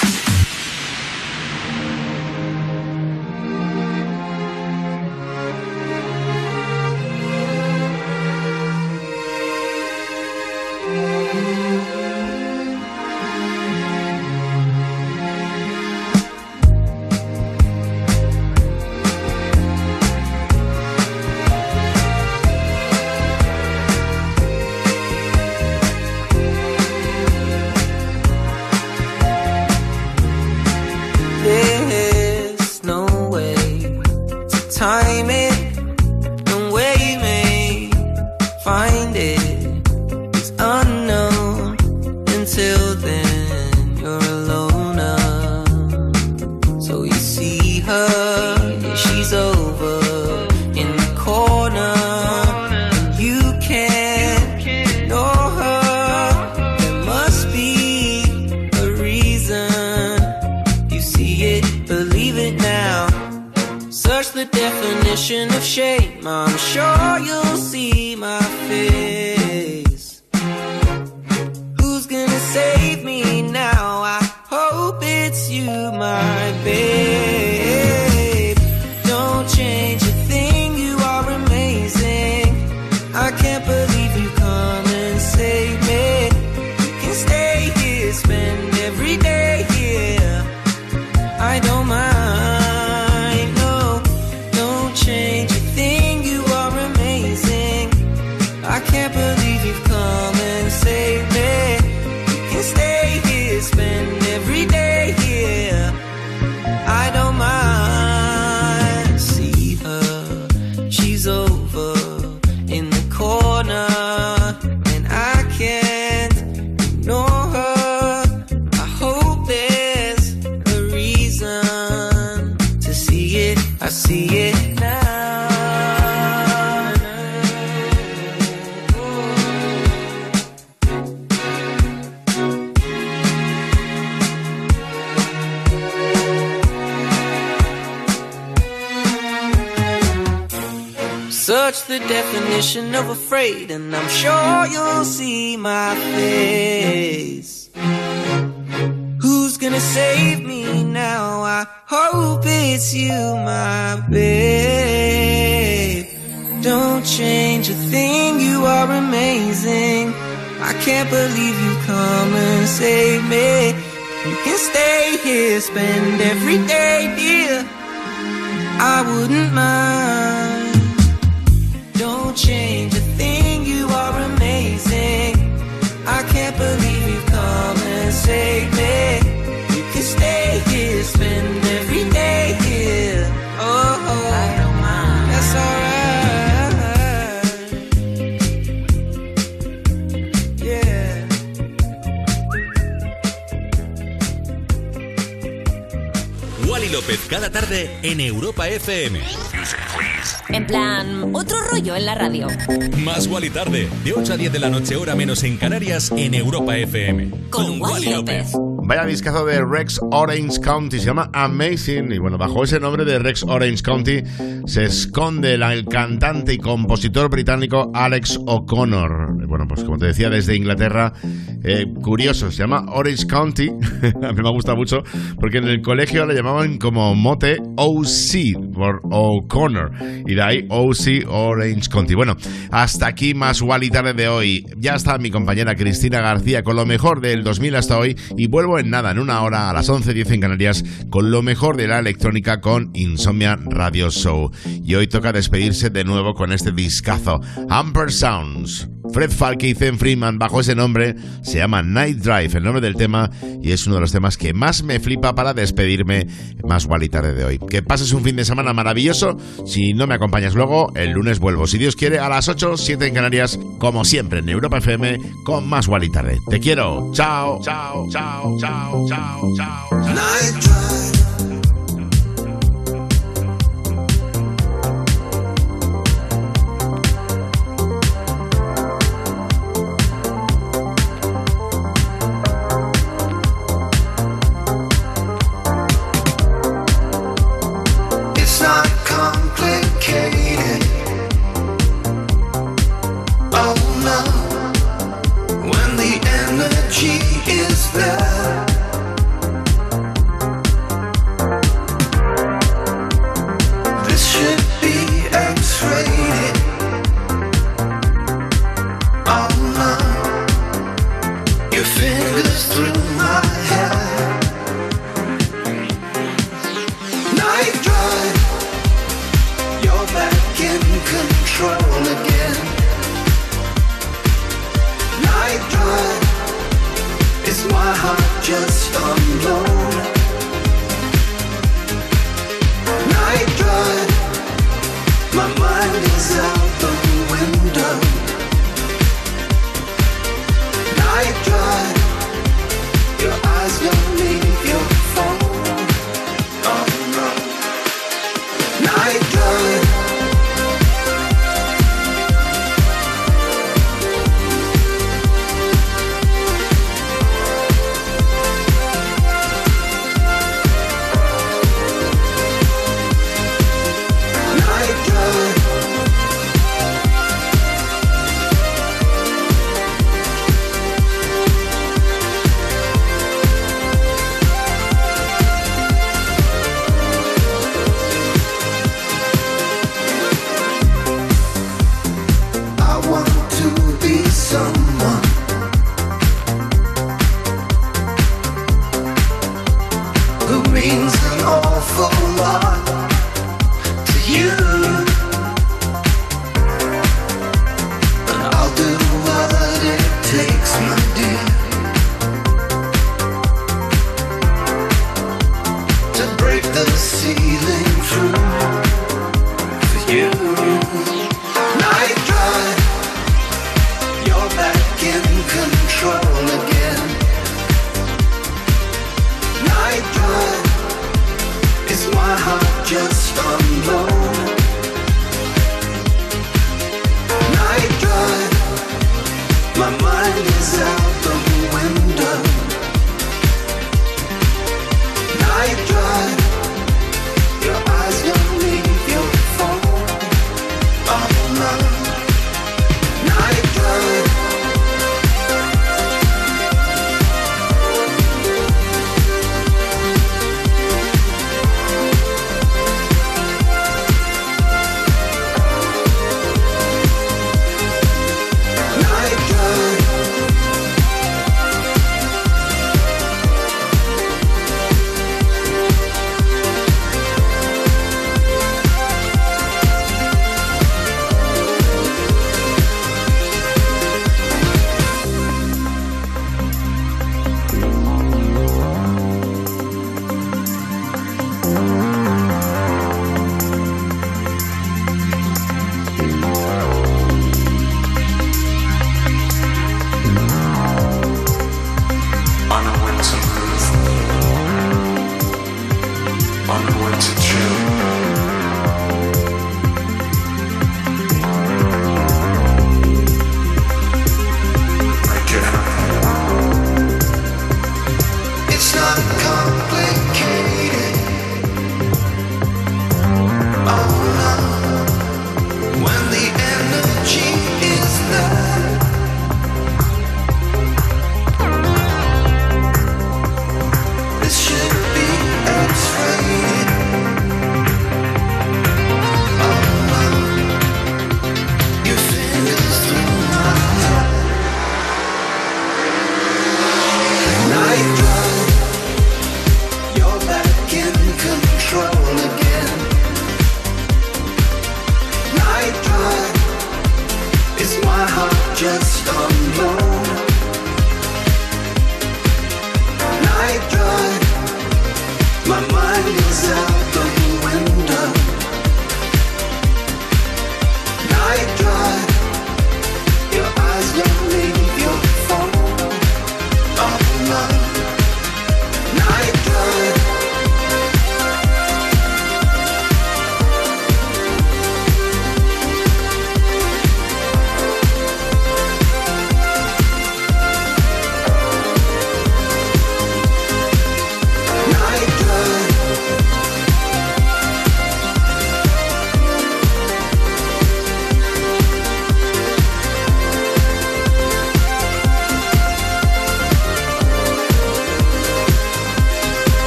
Don't change a thing, you are amazing. I can't believe you come and save me. You can stay here, spend every day here. I wouldn't mind. Don't change a thing, you are amazing. I can't believe you come and save me. Cada tarde en Europa FM. En plan, otro rollo en la radio. Más Wally tarde, de 8 a 10 de la noche, hora menos en Canarias, en Europa FM. Con Wally López. Vaya discazo de Rex Orange County, se llama Amazing. Y bueno, bajo ese nombre de Rex Orange County se esconde el cantante y compositor británico Alex O'Connor. Bueno, pues como te decía, desde Inglaterra, eh, curioso, se llama Orange County. A mí me gusta mucho porque en el colegio le llamaban como mote OC por O'Connor. Y OC Orange County. Bueno, hasta aquí más Wally tarde de hoy. Ya está mi compañera Cristina García con lo mejor del 2000 hasta hoy. Y vuelvo en nada, en una hora, a las 11.10 en Canarias, con lo mejor de la electrónica con Insomnia Radio Show. Y hoy toca despedirse de nuevo con este discazo, Amper Sounds. Fred Falke y Zen Freeman, bajo ese nombre, se llama Night Drive, el nombre del tema, y es uno de los temas que más me flipa para despedirme más Wally tarde de hoy. Que pases un fin de semana maravilloso. Si no me acompañas luego, el lunes vuelvo. Si Dios quiere, a las 8, 7 en Canarias, como siempre en Europa FM, con más Wally tarde. Te quiero. Chao, chao, chao, chao, chao, chao. Night It's